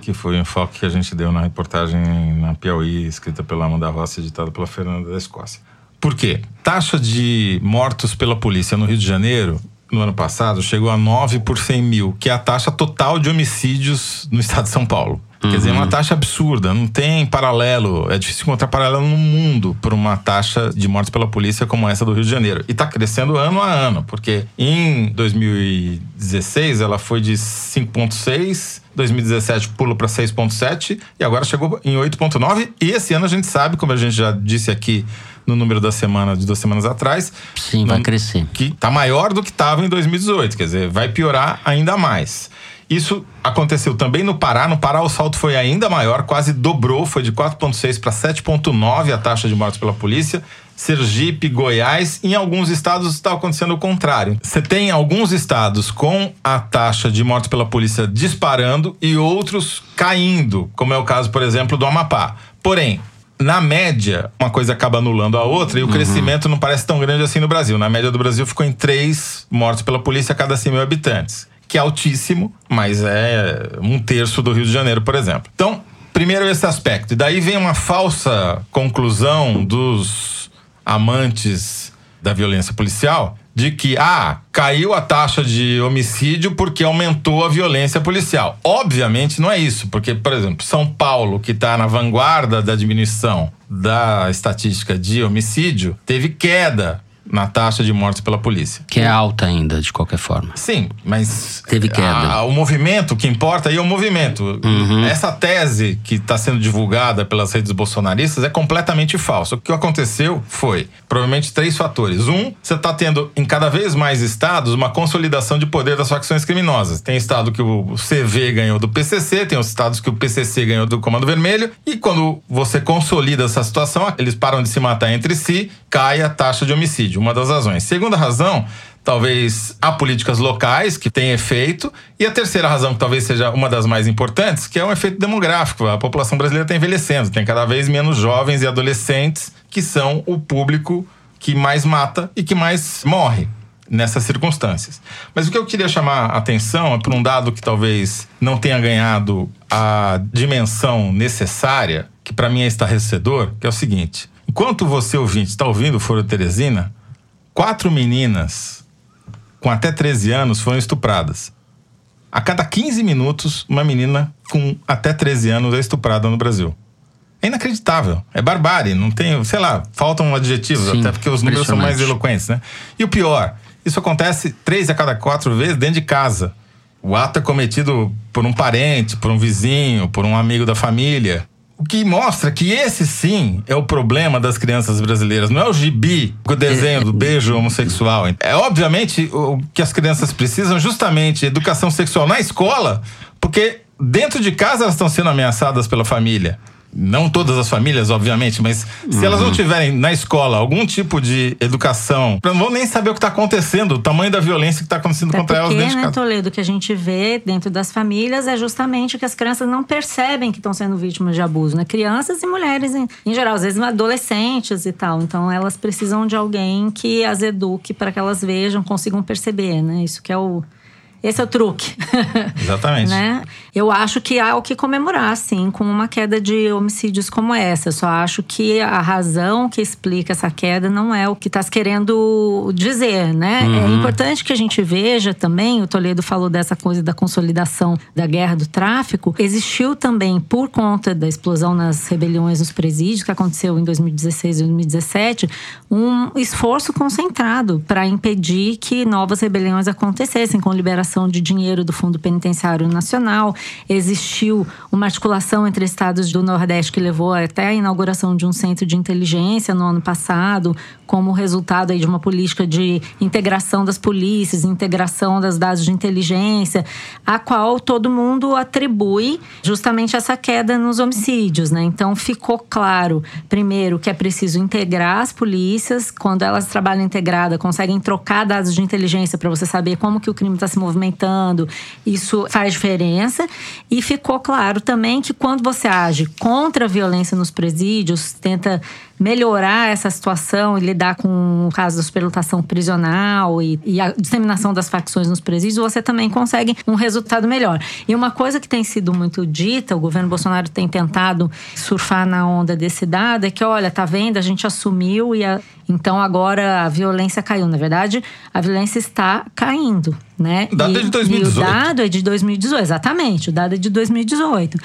Que foi o enfoque que a gente deu na reportagem na Piauí, escrita pela Amanda Rossi, editada pela Fernanda da Escócia. Por quê? Taxa de mortos pela polícia no Rio de Janeiro, no ano passado, chegou a 9 por 100 mil, que é a taxa total de homicídios no estado de São Paulo. Quer dizer, é uma taxa absurda, não tem paralelo. É difícil encontrar paralelo no mundo por uma taxa de mortes pela polícia como essa do Rio de Janeiro. E está crescendo ano a ano, porque em 2016 ela foi de 5,6, 2017 pula para 6,7 e agora chegou em 8,9. E esse ano a gente sabe, como a gente já disse aqui no número da semana de duas semanas atrás. Sim, vai crescer. Que tá maior do que estava em 2018, quer dizer, vai piorar ainda mais. Isso aconteceu também no Pará. No Pará, o salto foi ainda maior, quase dobrou, foi de 4,6 para 7,9 a taxa de mortes pela polícia. Sergipe, Goiás, em alguns estados está acontecendo o contrário. Você tem alguns estados com a taxa de mortes pela polícia disparando e outros caindo, como é o caso, por exemplo, do Amapá. Porém, na média, uma coisa acaba anulando a outra e o crescimento não parece tão grande assim no Brasil. Na média do Brasil ficou em três mortes pela polícia a cada 100 mil habitantes, que é altíssimo, mas é um terço do Rio de Janeiro, por exemplo. Então, primeiro esse aspecto. E daí vem uma falsa conclusão dos amantes da violência policial de que, ah, caiu a taxa de homicídio porque aumentou a violência policial. Obviamente não é isso, porque, por exemplo, São Paulo, que está na vanguarda da diminuição da estatística de homicídio, teve queda na taxa de mortes pela polícia. Que é alta ainda, de qualquer forma. Sim, mas. Teve queda. a- o movimento, o que importa aí é o movimento. Uhum. Essa tese que está sendo divulgada pelas redes bolsonaristas é completamente falsa. O que aconteceu foi, provavelmente, três fatores. Um, você está tendo em cada vez mais estados uma consolidação de poder das facções criminosas. Tem estado que o CV ganhou do PCC, tem os estados que o PCC ganhou do Comando Vermelho. E quando você consolida essa situação, eles param de se matar entre si, cai a taxa de homicídio. Uma das razões. Segunda razão, talvez há políticas locais que têm efeito. E a terceira razão, que talvez seja uma das mais importantes, que é um efeito demográfico. A população brasileira está envelhecendo, tem cada vez menos jovens e adolescentes que são o público que mais mata e que mais morre nessas circunstâncias. Mas o que eu queria chamar a atenção é para um dado que talvez não tenha ganhado a dimensão necessária, que para mim é estarrecedor, que é o seguinte: enquanto você ouvinte está ouvindo o Foro Teresina, quatro meninas com até 13 anos foram estupradas. A cada 15 minutos, uma menina com até 13 anos é estuprada no Brasil. É inacreditável. É barbárie. Não tem, sei lá, faltam adjetivos, Sim, até porque os números são mais eloquentes, né? E o pior, isso acontece três a cada quatro vezes dentro de casa. O ato é cometido por um parente, por um vizinho, por um amigo da família. O que mostra que esse sim é o problema das crianças brasileiras. Não é o gibi, o desenho do beijo homossexual. É obviamente o que as crianças precisam justamente educação sexual na escola, porque dentro de casa elas estão sendo ameaçadas pela família. Não todas as famílias, obviamente, mas se elas não tiverem na escola algum tipo de educação, não vão nem saber o que está acontecendo, o tamanho da violência que está acontecendo Até contra elas dentro de né, casa. Toledo, o que a gente vê dentro das famílias é justamente que as crianças não percebem que estão sendo vítimas de abuso, né? Crianças e mulheres em, em geral, às vezes adolescentes e tal. Então elas precisam de alguém que as eduque para que elas vejam, consigam perceber, né? Isso que é o esse é o truque. Exatamente. né? Eu acho que há o que comemorar, sim, com uma queda de homicídios como essa. Eu só acho que a razão que explica essa queda não é o que está querendo dizer, né? É Uhum. importante que a gente veja também, o Toledo falou dessa coisa da consolidação da guerra do tráfico. Existiu também, por conta da explosão nas rebeliões nos presídios, que aconteceu em 2016 e 2017, um esforço concentrado para impedir que novas rebeliões acontecessem, com liberação de dinheiro do Fundo Penitenciário Nacional. Existiu uma articulação entre estados do Nordeste que levou até a inauguração de um centro de inteligência no ano passado, como resultado aí de uma política de integração das polícias, integração das dados de inteligência, a qual todo mundo atribui justamente essa queda nos homicídios, né? Então ficou claro, primeiro, que é preciso integrar as polícias, quando elas trabalham integrada, conseguem trocar dados de inteligência para você saber como que o crime está se movimentando. Isso faz diferença. E ficou claro também que quando você age contra a violência nos presídios, tenta melhorar essa situação e lidar com o caso da superlotação prisional e, e a disseminação das facções nos presídios, você também consegue um resultado melhor. E uma coisa que tem sido muito dita, o governo Bolsonaro tem tentado surfar na onda desse dado, é que, olha, tá vendo, a gente assumiu e a- então agora a violência caiu. Na verdade, a violência está caindo, né? O dado e, é de 2018. E o dado é de 2018, exatamente. O dado é de 2018.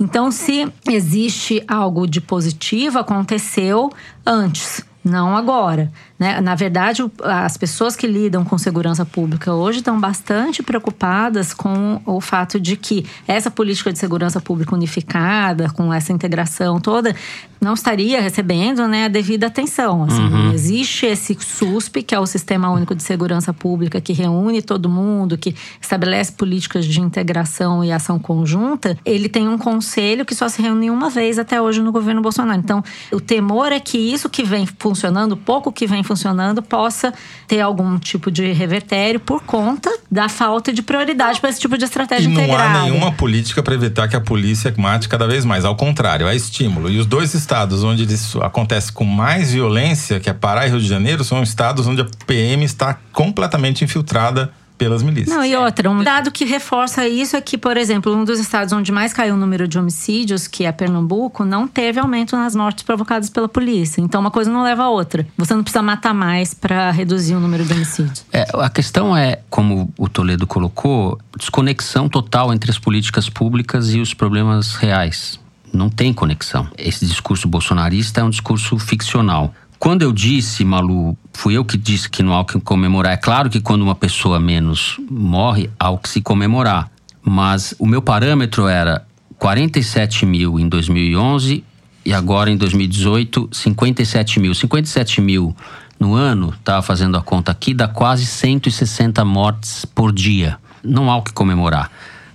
Então, se existe algo de positivo, aconteceu antes, não agora. Né? Na verdade, as pessoas que lidam com segurança pública hoje estão bastante preocupadas com o fato de que essa política de segurança pública unificada, com essa integração toda, não estaria recebendo né, a devida atenção. assim. Uhum. Existe esse SUSP, que é o Sistema Único de Segurança Pública, que reúne todo mundo, que estabelece políticas de integração e ação conjunta. Ele tem um conselho que só se reúne uma vez até hoje no governo Bolsonaro. Então, o temor é que isso que vem funcionando, pouco que vem funcionando, possa ter algum tipo de revertério por conta da falta de prioridade para esse tipo de estratégia E não integrada. há nenhuma política para evitar que a polícia mate cada vez mais. Ao contrário, há estímulo. E os dois estados onde isso acontece com mais violência, que é Pará e Rio de Janeiro, são estados onde a PM está completamente infiltrada pelas milícias. Não, e outra, um dado que reforça isso é que, por exemplo, um dos estados onde mais caiu o número de homicídios, que é Pernambuco, não teve aumento nas mortes provocadas pela polícia. Então, uma coisa não leva a outra. Você não precisa matar mais para reduzir o número de homicídios. É, a questão é, como o Toledo colocou, desconexão total entre as políticas públicas e os problemas reais. Não tem conexão. Esse discurso bolsonarista é um discurso ficcional. Quando eu disse, Malu, fui eu que disse que não há o que comemorar. É claro que quando uma pessoa menos morre, há o que se comemorar. Mas o meu parâmetro era 47 mil em 2011 e agora em 2018, 57 mil. 57 mil no ano, estava fazendo a conta aqui, dá quase 160 mortes por dia. Não há o que comemorar.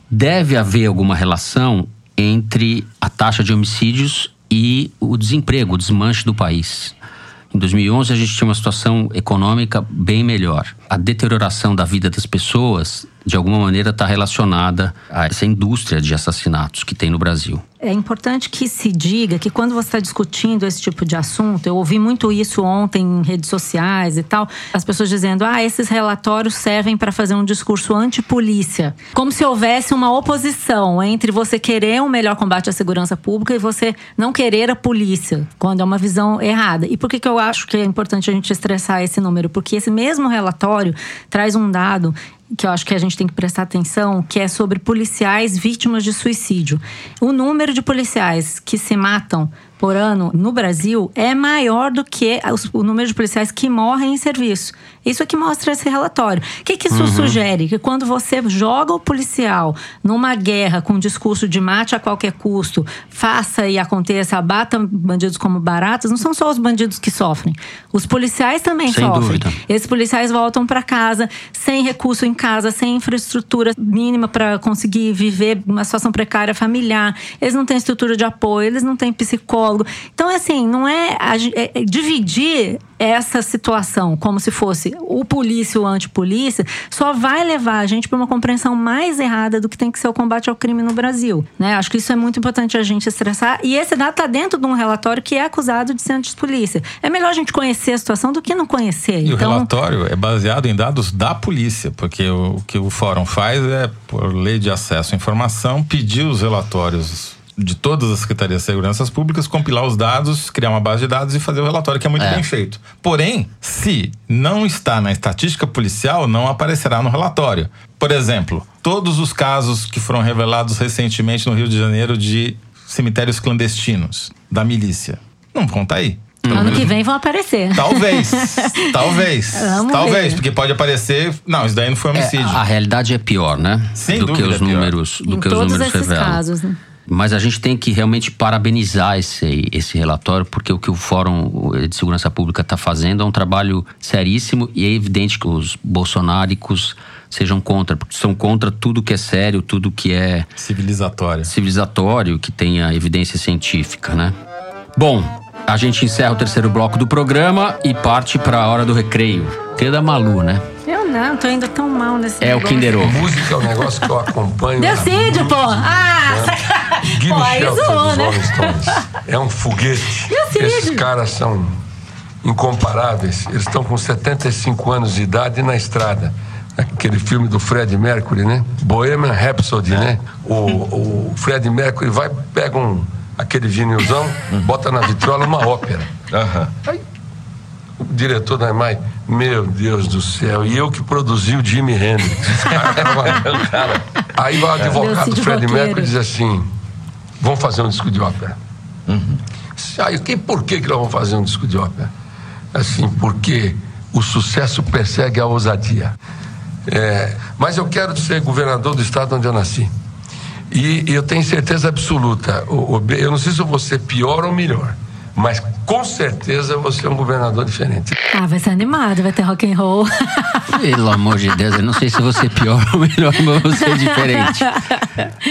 Deve haver alguma relação entre a taxa de homicídios e o desemprego, o desmanche do país. Em 2011, a gente tinha uma situação econômica bem melhor. A deterioração da vida das pessoas, de alguma maneira, está relacionada a essa indústria de assassinatos que tem no Brasil. É importante que se diga que quando você está discutindo esse tipo de assunto, eu ouvi muito isso ontem em redes sociais e tal, as pessoas dizendo: ah, esses relatórios servem para fazer um discurso anti-polícia. Como se houvesse uma oposição entre você querer um melhor combate à segurança pública e você não querer a polícia, quando é uma visão errada. E por que, que eu acho que é importante a gente estressar esse número? Porque esse mesmo relatório traz um dado que eu acho que a gente tem que prestar atenção, que é sobre policiais vítimas de suicídio. O número de policiais que se matam por ano no Brasil é maior do que o número de policiais que morrem em serviço. Isso é que mostra esse relatório. O que, que isso uhum. sugere? Que quando você joga o policial numa guerra com um discurso de mate a qualquer custo, faça e aconteça, abata bandidos como baratas, não são só os bandidos que sofrem. Os policiais também sem sofrem. Dúvida. Esses policiais voltam para casa sem recurso em casa, sem infraestrutura mínima para conseguir viver uma situação precária familiar. Eles não têm estrutura de apoio, eles não têm psicólogo. Então, assim, não é, é, é dividir essa situação como se fosse o polícia ou antipolícia, só vai levar a gente para uma compreensão mais errada do que tem que ser o combate ao crime no Brasil. Né? Acho que isso é muito importante a gente estressar. E esse dado está dentro de um relatório que é acusado de ser antipolícia. É melhor a gente conhecer a situação do que não conhecer. E então... o relatório é baseado em dados da polícia, porque o, o que o fórum faz é, por lei de acesso à informação, pedir os relatórios de todas as secretarias de seguranças públicas, compilar os dados, criar uma base de dados e fazer o relatório, que é muito é. bem feito. Porém, se não está na estatística policial, não aparecerá no relatório. Por exemplo, todos os casos que foram revelados recentemente no Rio de Janeiro de cemitérios clandestinos da milícia. Não vão estar tá aí. Pelo ano que vem vão aparecer. Talvez. talvez. Vamos talvez, ver. porque pode aparecer. Não, isso daí não foi homicídio. É, a realidade é pior, né? Sem do dúvida que os é números, do em que todos os números esses revelam. casos, né? Mas a gente tem que realmente parabenizar esse, esse relatório, porque o que o Fórum de Segurança Pública está fazendo é um trabalho seríssimo e é evidente que os bolsonáricos sejam contra, porque são contra tudo que é sério, tudo que é civilizatório, civilizatório que tenha evidência científica, né? Bom, a gente encerra o terceiro bloco do programa e parte para a hora do recreio. Que é da Malu, né? Eu não, tô indo tão mal nesse É negócio. o Kinder Ovo. Música é um negócio que eu acompanho. Decide, pô! Ah! Gui Pô, aí Michel, zoou, dos né? É um foguete. Decide. Esses caras são incomparáveis. Eles estão com 75 anos de idade na estrada. Aquele filme do Fred Mercury, né? Bohemian Rhapsody, né? O, o Fred Mercury vai, pega um, aquele vinilzão, bota na vitrola uma ópera. Aí o diretor da EMAI, meu Deus do céu, e eu que produzi o Jimi Hendrix. Aí o advogado do Fred Mercury diz assim: vamos fazer um disco de ópera. Aí, que, por que, que nós vamos fazer um disco de ópera? Assim, porque o sucesso persegue a ousadia. É, mas eu quero ser governador do estado onde eu nasci. E, e eu tenho certeza absoluta, o, o, eu não sei se eu vou ser pior ou melhor, mas com certeza você é um governador diferente. Ah, vai ser animado, vai ter rock and roll. Pelo amor de Deus, eu não sei se você é pior ou melhor, mas você é diferente.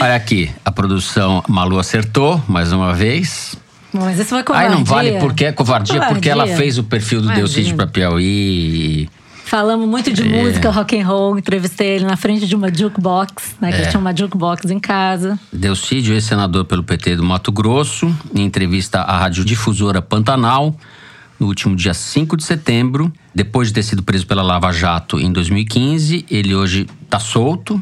Olha aqui, a produção Malu acertou mais uma vez. Mas isso foi Aí covardia. não vale porque é covardia, porque ela Covardia. fez o perfil do Imagina. Delcídio pra Piauí. e- Falamos muito de É. música, rock and roll. Entrevistei ele na frente de uma jukebox, né? Que É. tinha uma jukebox em casa. Delcídio, ex-senador pelo PT do Mato Grosso, em entrevista à radiodifusora Pantanal, no último dia 5 de setembro. Depois de ter sido preso pela Lava Jato em 2015, ele hoje está solto.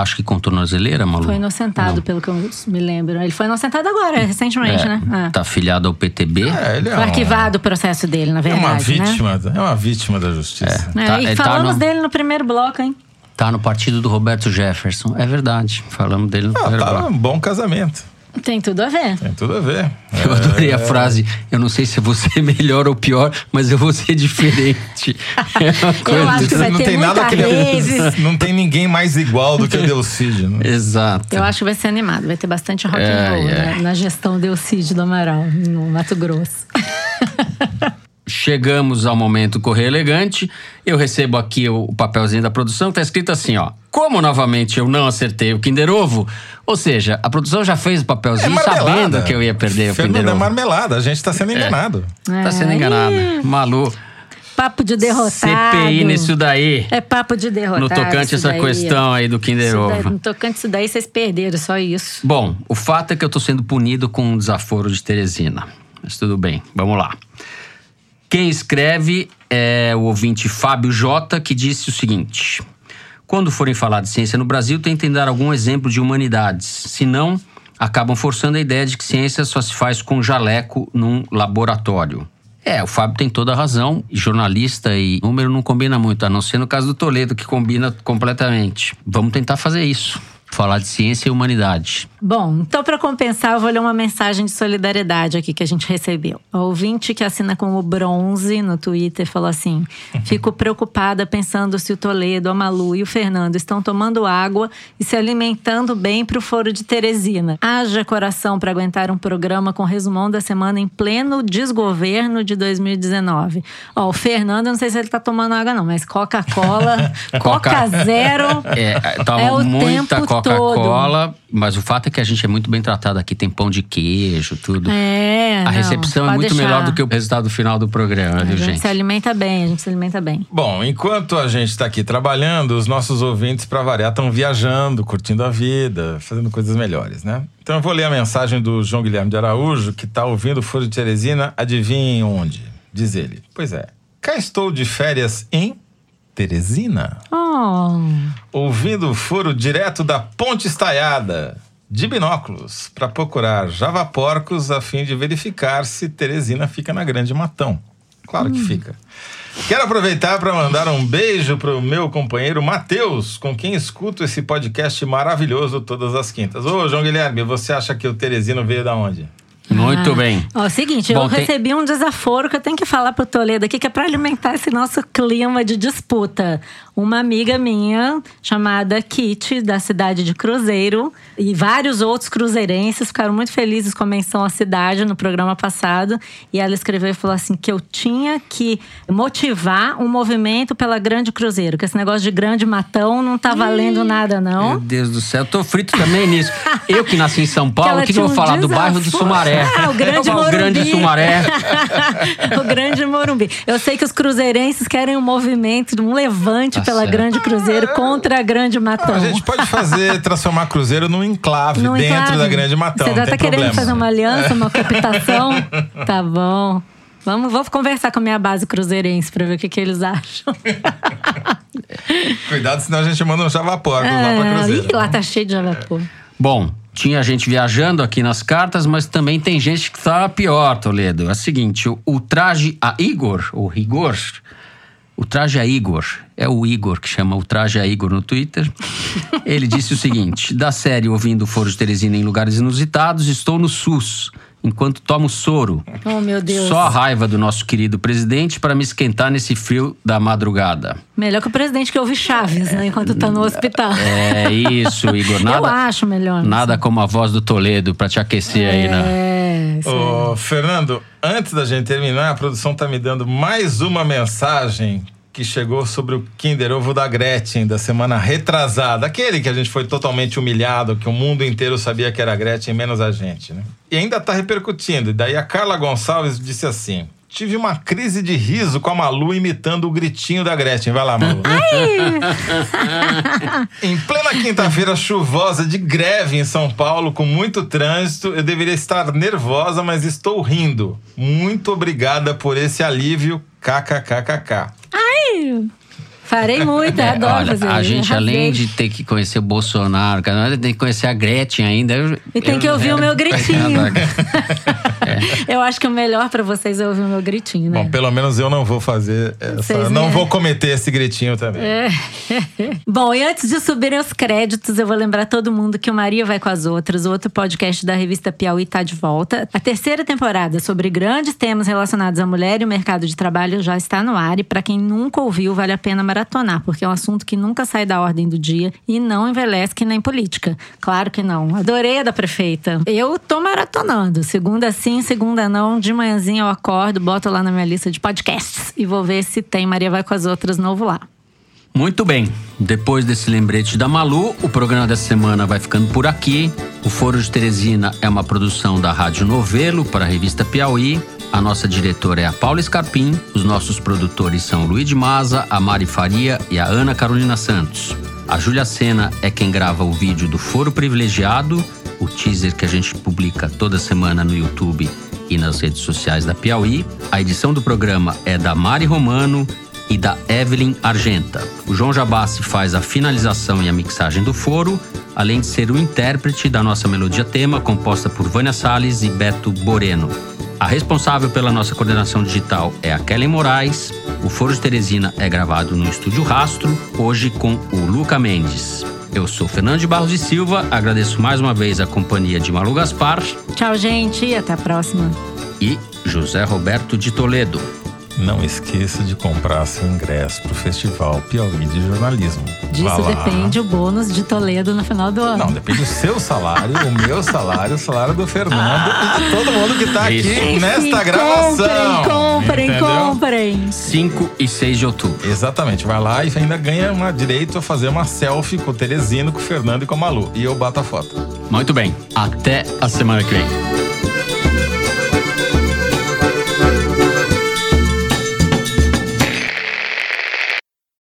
Acho que com tornozeleira, Malu? Foi inocentado, pelo que eu me lembro. Ele foi inocentado agora, recentemente, É, né? Ah. Tá afiliado ao PTB. É, ele é Foi um- arquivado o processo dele, na É verdade. uma né? vítima, é uma vítima da justiça. É, Tá- e ele tá falamos no- dele no primeiro bloco, hein? Tá no partido do Roberto Jefferson. É verdade. Falamos dele no Ah, primeiro tá bloco. um bom casamento. Tem tudo a ver. Tem tudo a ver. Eu adorei a É. frase. Eu não sei se eu vou ser melhor ou pior, mas eu vou ser diferente. É coisa acho que vai não ter tem nada que rave. Não tem ninguém mais igual do que o Delcídio. Né? Exato. Eu acho que vai ser animado. Vai ter bastante rock É, and roll é. né, na gestão Delcídio do Amaral, no Mato Grosso. Chegamos ao momento Correio Elegante. Eu recebo aqui o o papelzinho da produção que tá escrito assim, ó. Como novamente eu não acertei o Kinder Ovo, ou seja, a produção já fez o papelzinho sabendo que eu ia perder o Fernando Kinder é Ovo. marmelada, a gente tá sendo enganado. Tá sendo É. enganado. Malu, Papo de derrotado. CPI nisso daí. É papo de derrotado. No tocante essa daí. questão aí do Kinder Ovo. no tocante isso daí, vocês perderam, só isso. Bom, o fato é que eu tô sendo punido com um desaforo de Teresina. Mas tudo bem, vamos lá. Quem escreve é o ouvinte Fábio J, que disse o seguinte: Quando forem falar de ciência no Brasil, tentem dar algum exemplo de humanidades. Senão, acabam forçando a ideia de que ciência só se faz com jaleco num laboratório. É, o Fábio tem toda a razão. Jornalista e número não combina muito, a não ser no caso do Toledo, que combina completamente. Vamos tentar fazer isso. Falar de ciência e humanidade. Bom, então para compensar, eu vou ler uma mensagem de solidariedade aqui que a gente recebeu. O ouvinte que assina com o bronze no Twitter falou assim: Fico preocupada pensando se o Toledo, a Malu e o Fernando estão tomando água e se alimentando bem para o foro de Teresina. Haja coração para aguentar um programa com resumão da semana em pleno desgoverno de 2019. Ó, o Fernando, eu não sei se ele tá tomando água, não, mas Coca-Cola, Coca Zero. É, toma É o muita tempo Coca-Cola, mas o fato é que a gente é muito bem tratado aqui. Tem pão de queijo, tudo. É, a não, recepção é muito deixar. melhor do que o resultado final do programa, A viu, gente, gente? se alimenta bem, a gente se alimenta bem. Bom, enquanto a gente está aqui trabalhando, os nossos ouvintes, para variar, estão viajando, curtindo a vida, fazendo coisas melhores, né? Então eu vou ler a mensagem do João Guilherme de Araújo, que está ouvindo o Foro de Teresina, adivinhem onde? Diz ele. Pois é. Cá estou de férias em Teresina, Oh, ouvindo o foro direto da Ponte Estaiada, de binóculos, para procurar javaporcos a fim de verificar se Teresina fica na Grande Matão. Claro que fica. Quero aproveitar para mandar um beijo para o meu companheiro Matheus, com quem escuto esse podcast maravilhoso todas as quintas. Ô, João Guilherme, você acha que o Teresino veio da onde? Muito Ah. bem. Ó, é o seguinte, Bom, eu tem- recebi um desaforo que eu tenho que falar pro Toledo aqui, que é para alimentar esse nosso clima de disputa. Uma amiga minha, chamada Kitty, da cidade de Cruzeiro, e vários outros cruzeirenses ficaram muito felizes com a menção à cidade no programa passado. E ela escreveu e falou assim: que eu tinha que motivar um movimento pela Grande Cruzeiro, que esse negócio de grande matão não tá valendo nada, não. Meu Deus do céu, eu tô frito também nisso. Eu que nasci em São Paulo, o que, que eu vou um falar do bairro do desaforo. Sumaré? Ah, o Grande Morumbi. O Grande Sumaré. o Grande Morumbi. Eu sei que os cruzeirenses querem um movimento, um levante Tá pela certo. Grande Cruzeiro contra a Grande Matão. A gente pode fazer, transformar Cruzeiro num enclave Num dentro enclave. da Grande Matão. Você já não tá querendo problema. fazer uma aliança, uma captação? tá bom. Vamos, vou conversar com a minha base cruzeirense pra ver o que, que eles acham. Cuidado, senão a gente manda um javaporcos lá pra É, Cruzeiro. ih, lá tá cheio de javapô. Bom, tinha gente viajando aqui nas cartas, mas também tem gente que tá pior, Toledo. É o seguinte, o, o traje a Igor, o Igor, o traje a Igor, é o Igor que chama o traje a Igor no Twitter. Ele disse o seguinte: da série Ouvindo Foro de Teresina em Lugares Inusitados, estou no SUS, enquanto tomo soro. Oh, meu Deus. Só a raiva do nosso querido presidente para me esquentar nesse frio da madrugada. Melhor que o presidente que ouve Chaves, né? Enquanto tá no hospital. É isso, Igor. Nada, Eu acho melhor. nada como a voz do Toledo para te aquecer aí, né? É, aí. Ô, Fernando, antes da gente terminar, a produção tá me dando mais uma mensagem que chegou sobre o Kinder Ovo da Gretchen da semana retrasada. Aquele que a gente foi totalmente humilhado, que o mundo inteiro sabia que era Gretchen, menos a gente, né? E ainda tá repercutindo. E daí a Carla Gonçalves disse assim: Tive uma crise de riso com a Malu imitando o gritinho da Gretchen. Vai lá, Malu. Em plena quinta-feira chuvosa de greve em São Paulo, com muito trânsito, eu deveria estar nervosa, mas estou rindo. Muito obrigada por esse alívio. KKKKK. Ai! Farei muito, eu É, adoro olha, fazer a gente, além de ter que conhecer o Bolsonaro, cara, tem que conhecer a Gretchen ainda. Eu- E tem eu- que ouvir o meu gritinho. Eu acho que o melhor pra vocês é ouvir o meu gritinho, né? Bom, pelo menos eu não vou fazer essa. Vocês não me- vou cometer esse gritinho também. É. Bom, e antes de subirem os créditos, eu vou lembrar todo mundo que o Maria Vai com as Outras, o outro podcast da revista Piauí, tá de volta. A terceira temporada sobre grandes temas relacionados à mulher e o mercado de trabalho já está no ar. E para quem nunca ouviu, vale a pena maratonar, porque é um assunto que nunca sai da ordem do dia e não envelhece que nem política. Claro que não. Adorei a da prefeita. Eu tô maratonando. Segunda sim, segunda não. De manhãzinha eu acordo, boto lá na minha lista de podcasts e vou ver se tem Maria Vai com as Outras novo lá. Muito bem. Depois desse lembrete da Malu, o programa dessa semana vai ficando por aqui. O Foro de Teresina é uma produção da Rádio Novelo para a revista Piauí. A nossa diretora é a Paula Scarpim. Os nossos produtores são Luiz Maza, a Mari Faria e a Ana Carolina Santos. A Júlia Sena é quem grava o vídeo do Foro Privilegiado, o teaser que a gente publica toda semana no YouTube e nas redes sociais da Piauí. A edição do programa é da Mari Romano e da Evelyn Argenta. O João Jabassi faz a finalização e a mixagem do foro, além de ser o intérprete da nossa melodia tema, composta por Vânia Salles e Beto Boreno. A responsável pela nossa coordenação digital é a Kellen Moraes. O Foro de Teresina é gravado no Estúdio Rastro, hoje com o Luca Mendes. Eu sou Fernando de Barros de Silva, agradeço mais uma vez a companhia de Malu Gaspar Tchau, gente. e Até a próxima. e José Roberto de Toledo. Não esqueça de comprar seu ingresso pro Festival Piauí de Jornalismo. Vá Disso lá. depende o bônus de Toledo no final do ano. Não, depende do seu salário, o meu salário, o salário do Fernando e de todo mundo que tá aqui nesta gravação. Comprem, Entendeu? comprem. 5 e 6 de outubro. Exatamente, vai lá e ainda ganha uma direito a fazer uma selfie com o Teresino, com o Fernando e com a Malu. E eu bato a foto. Muito bem, até a semana que vem.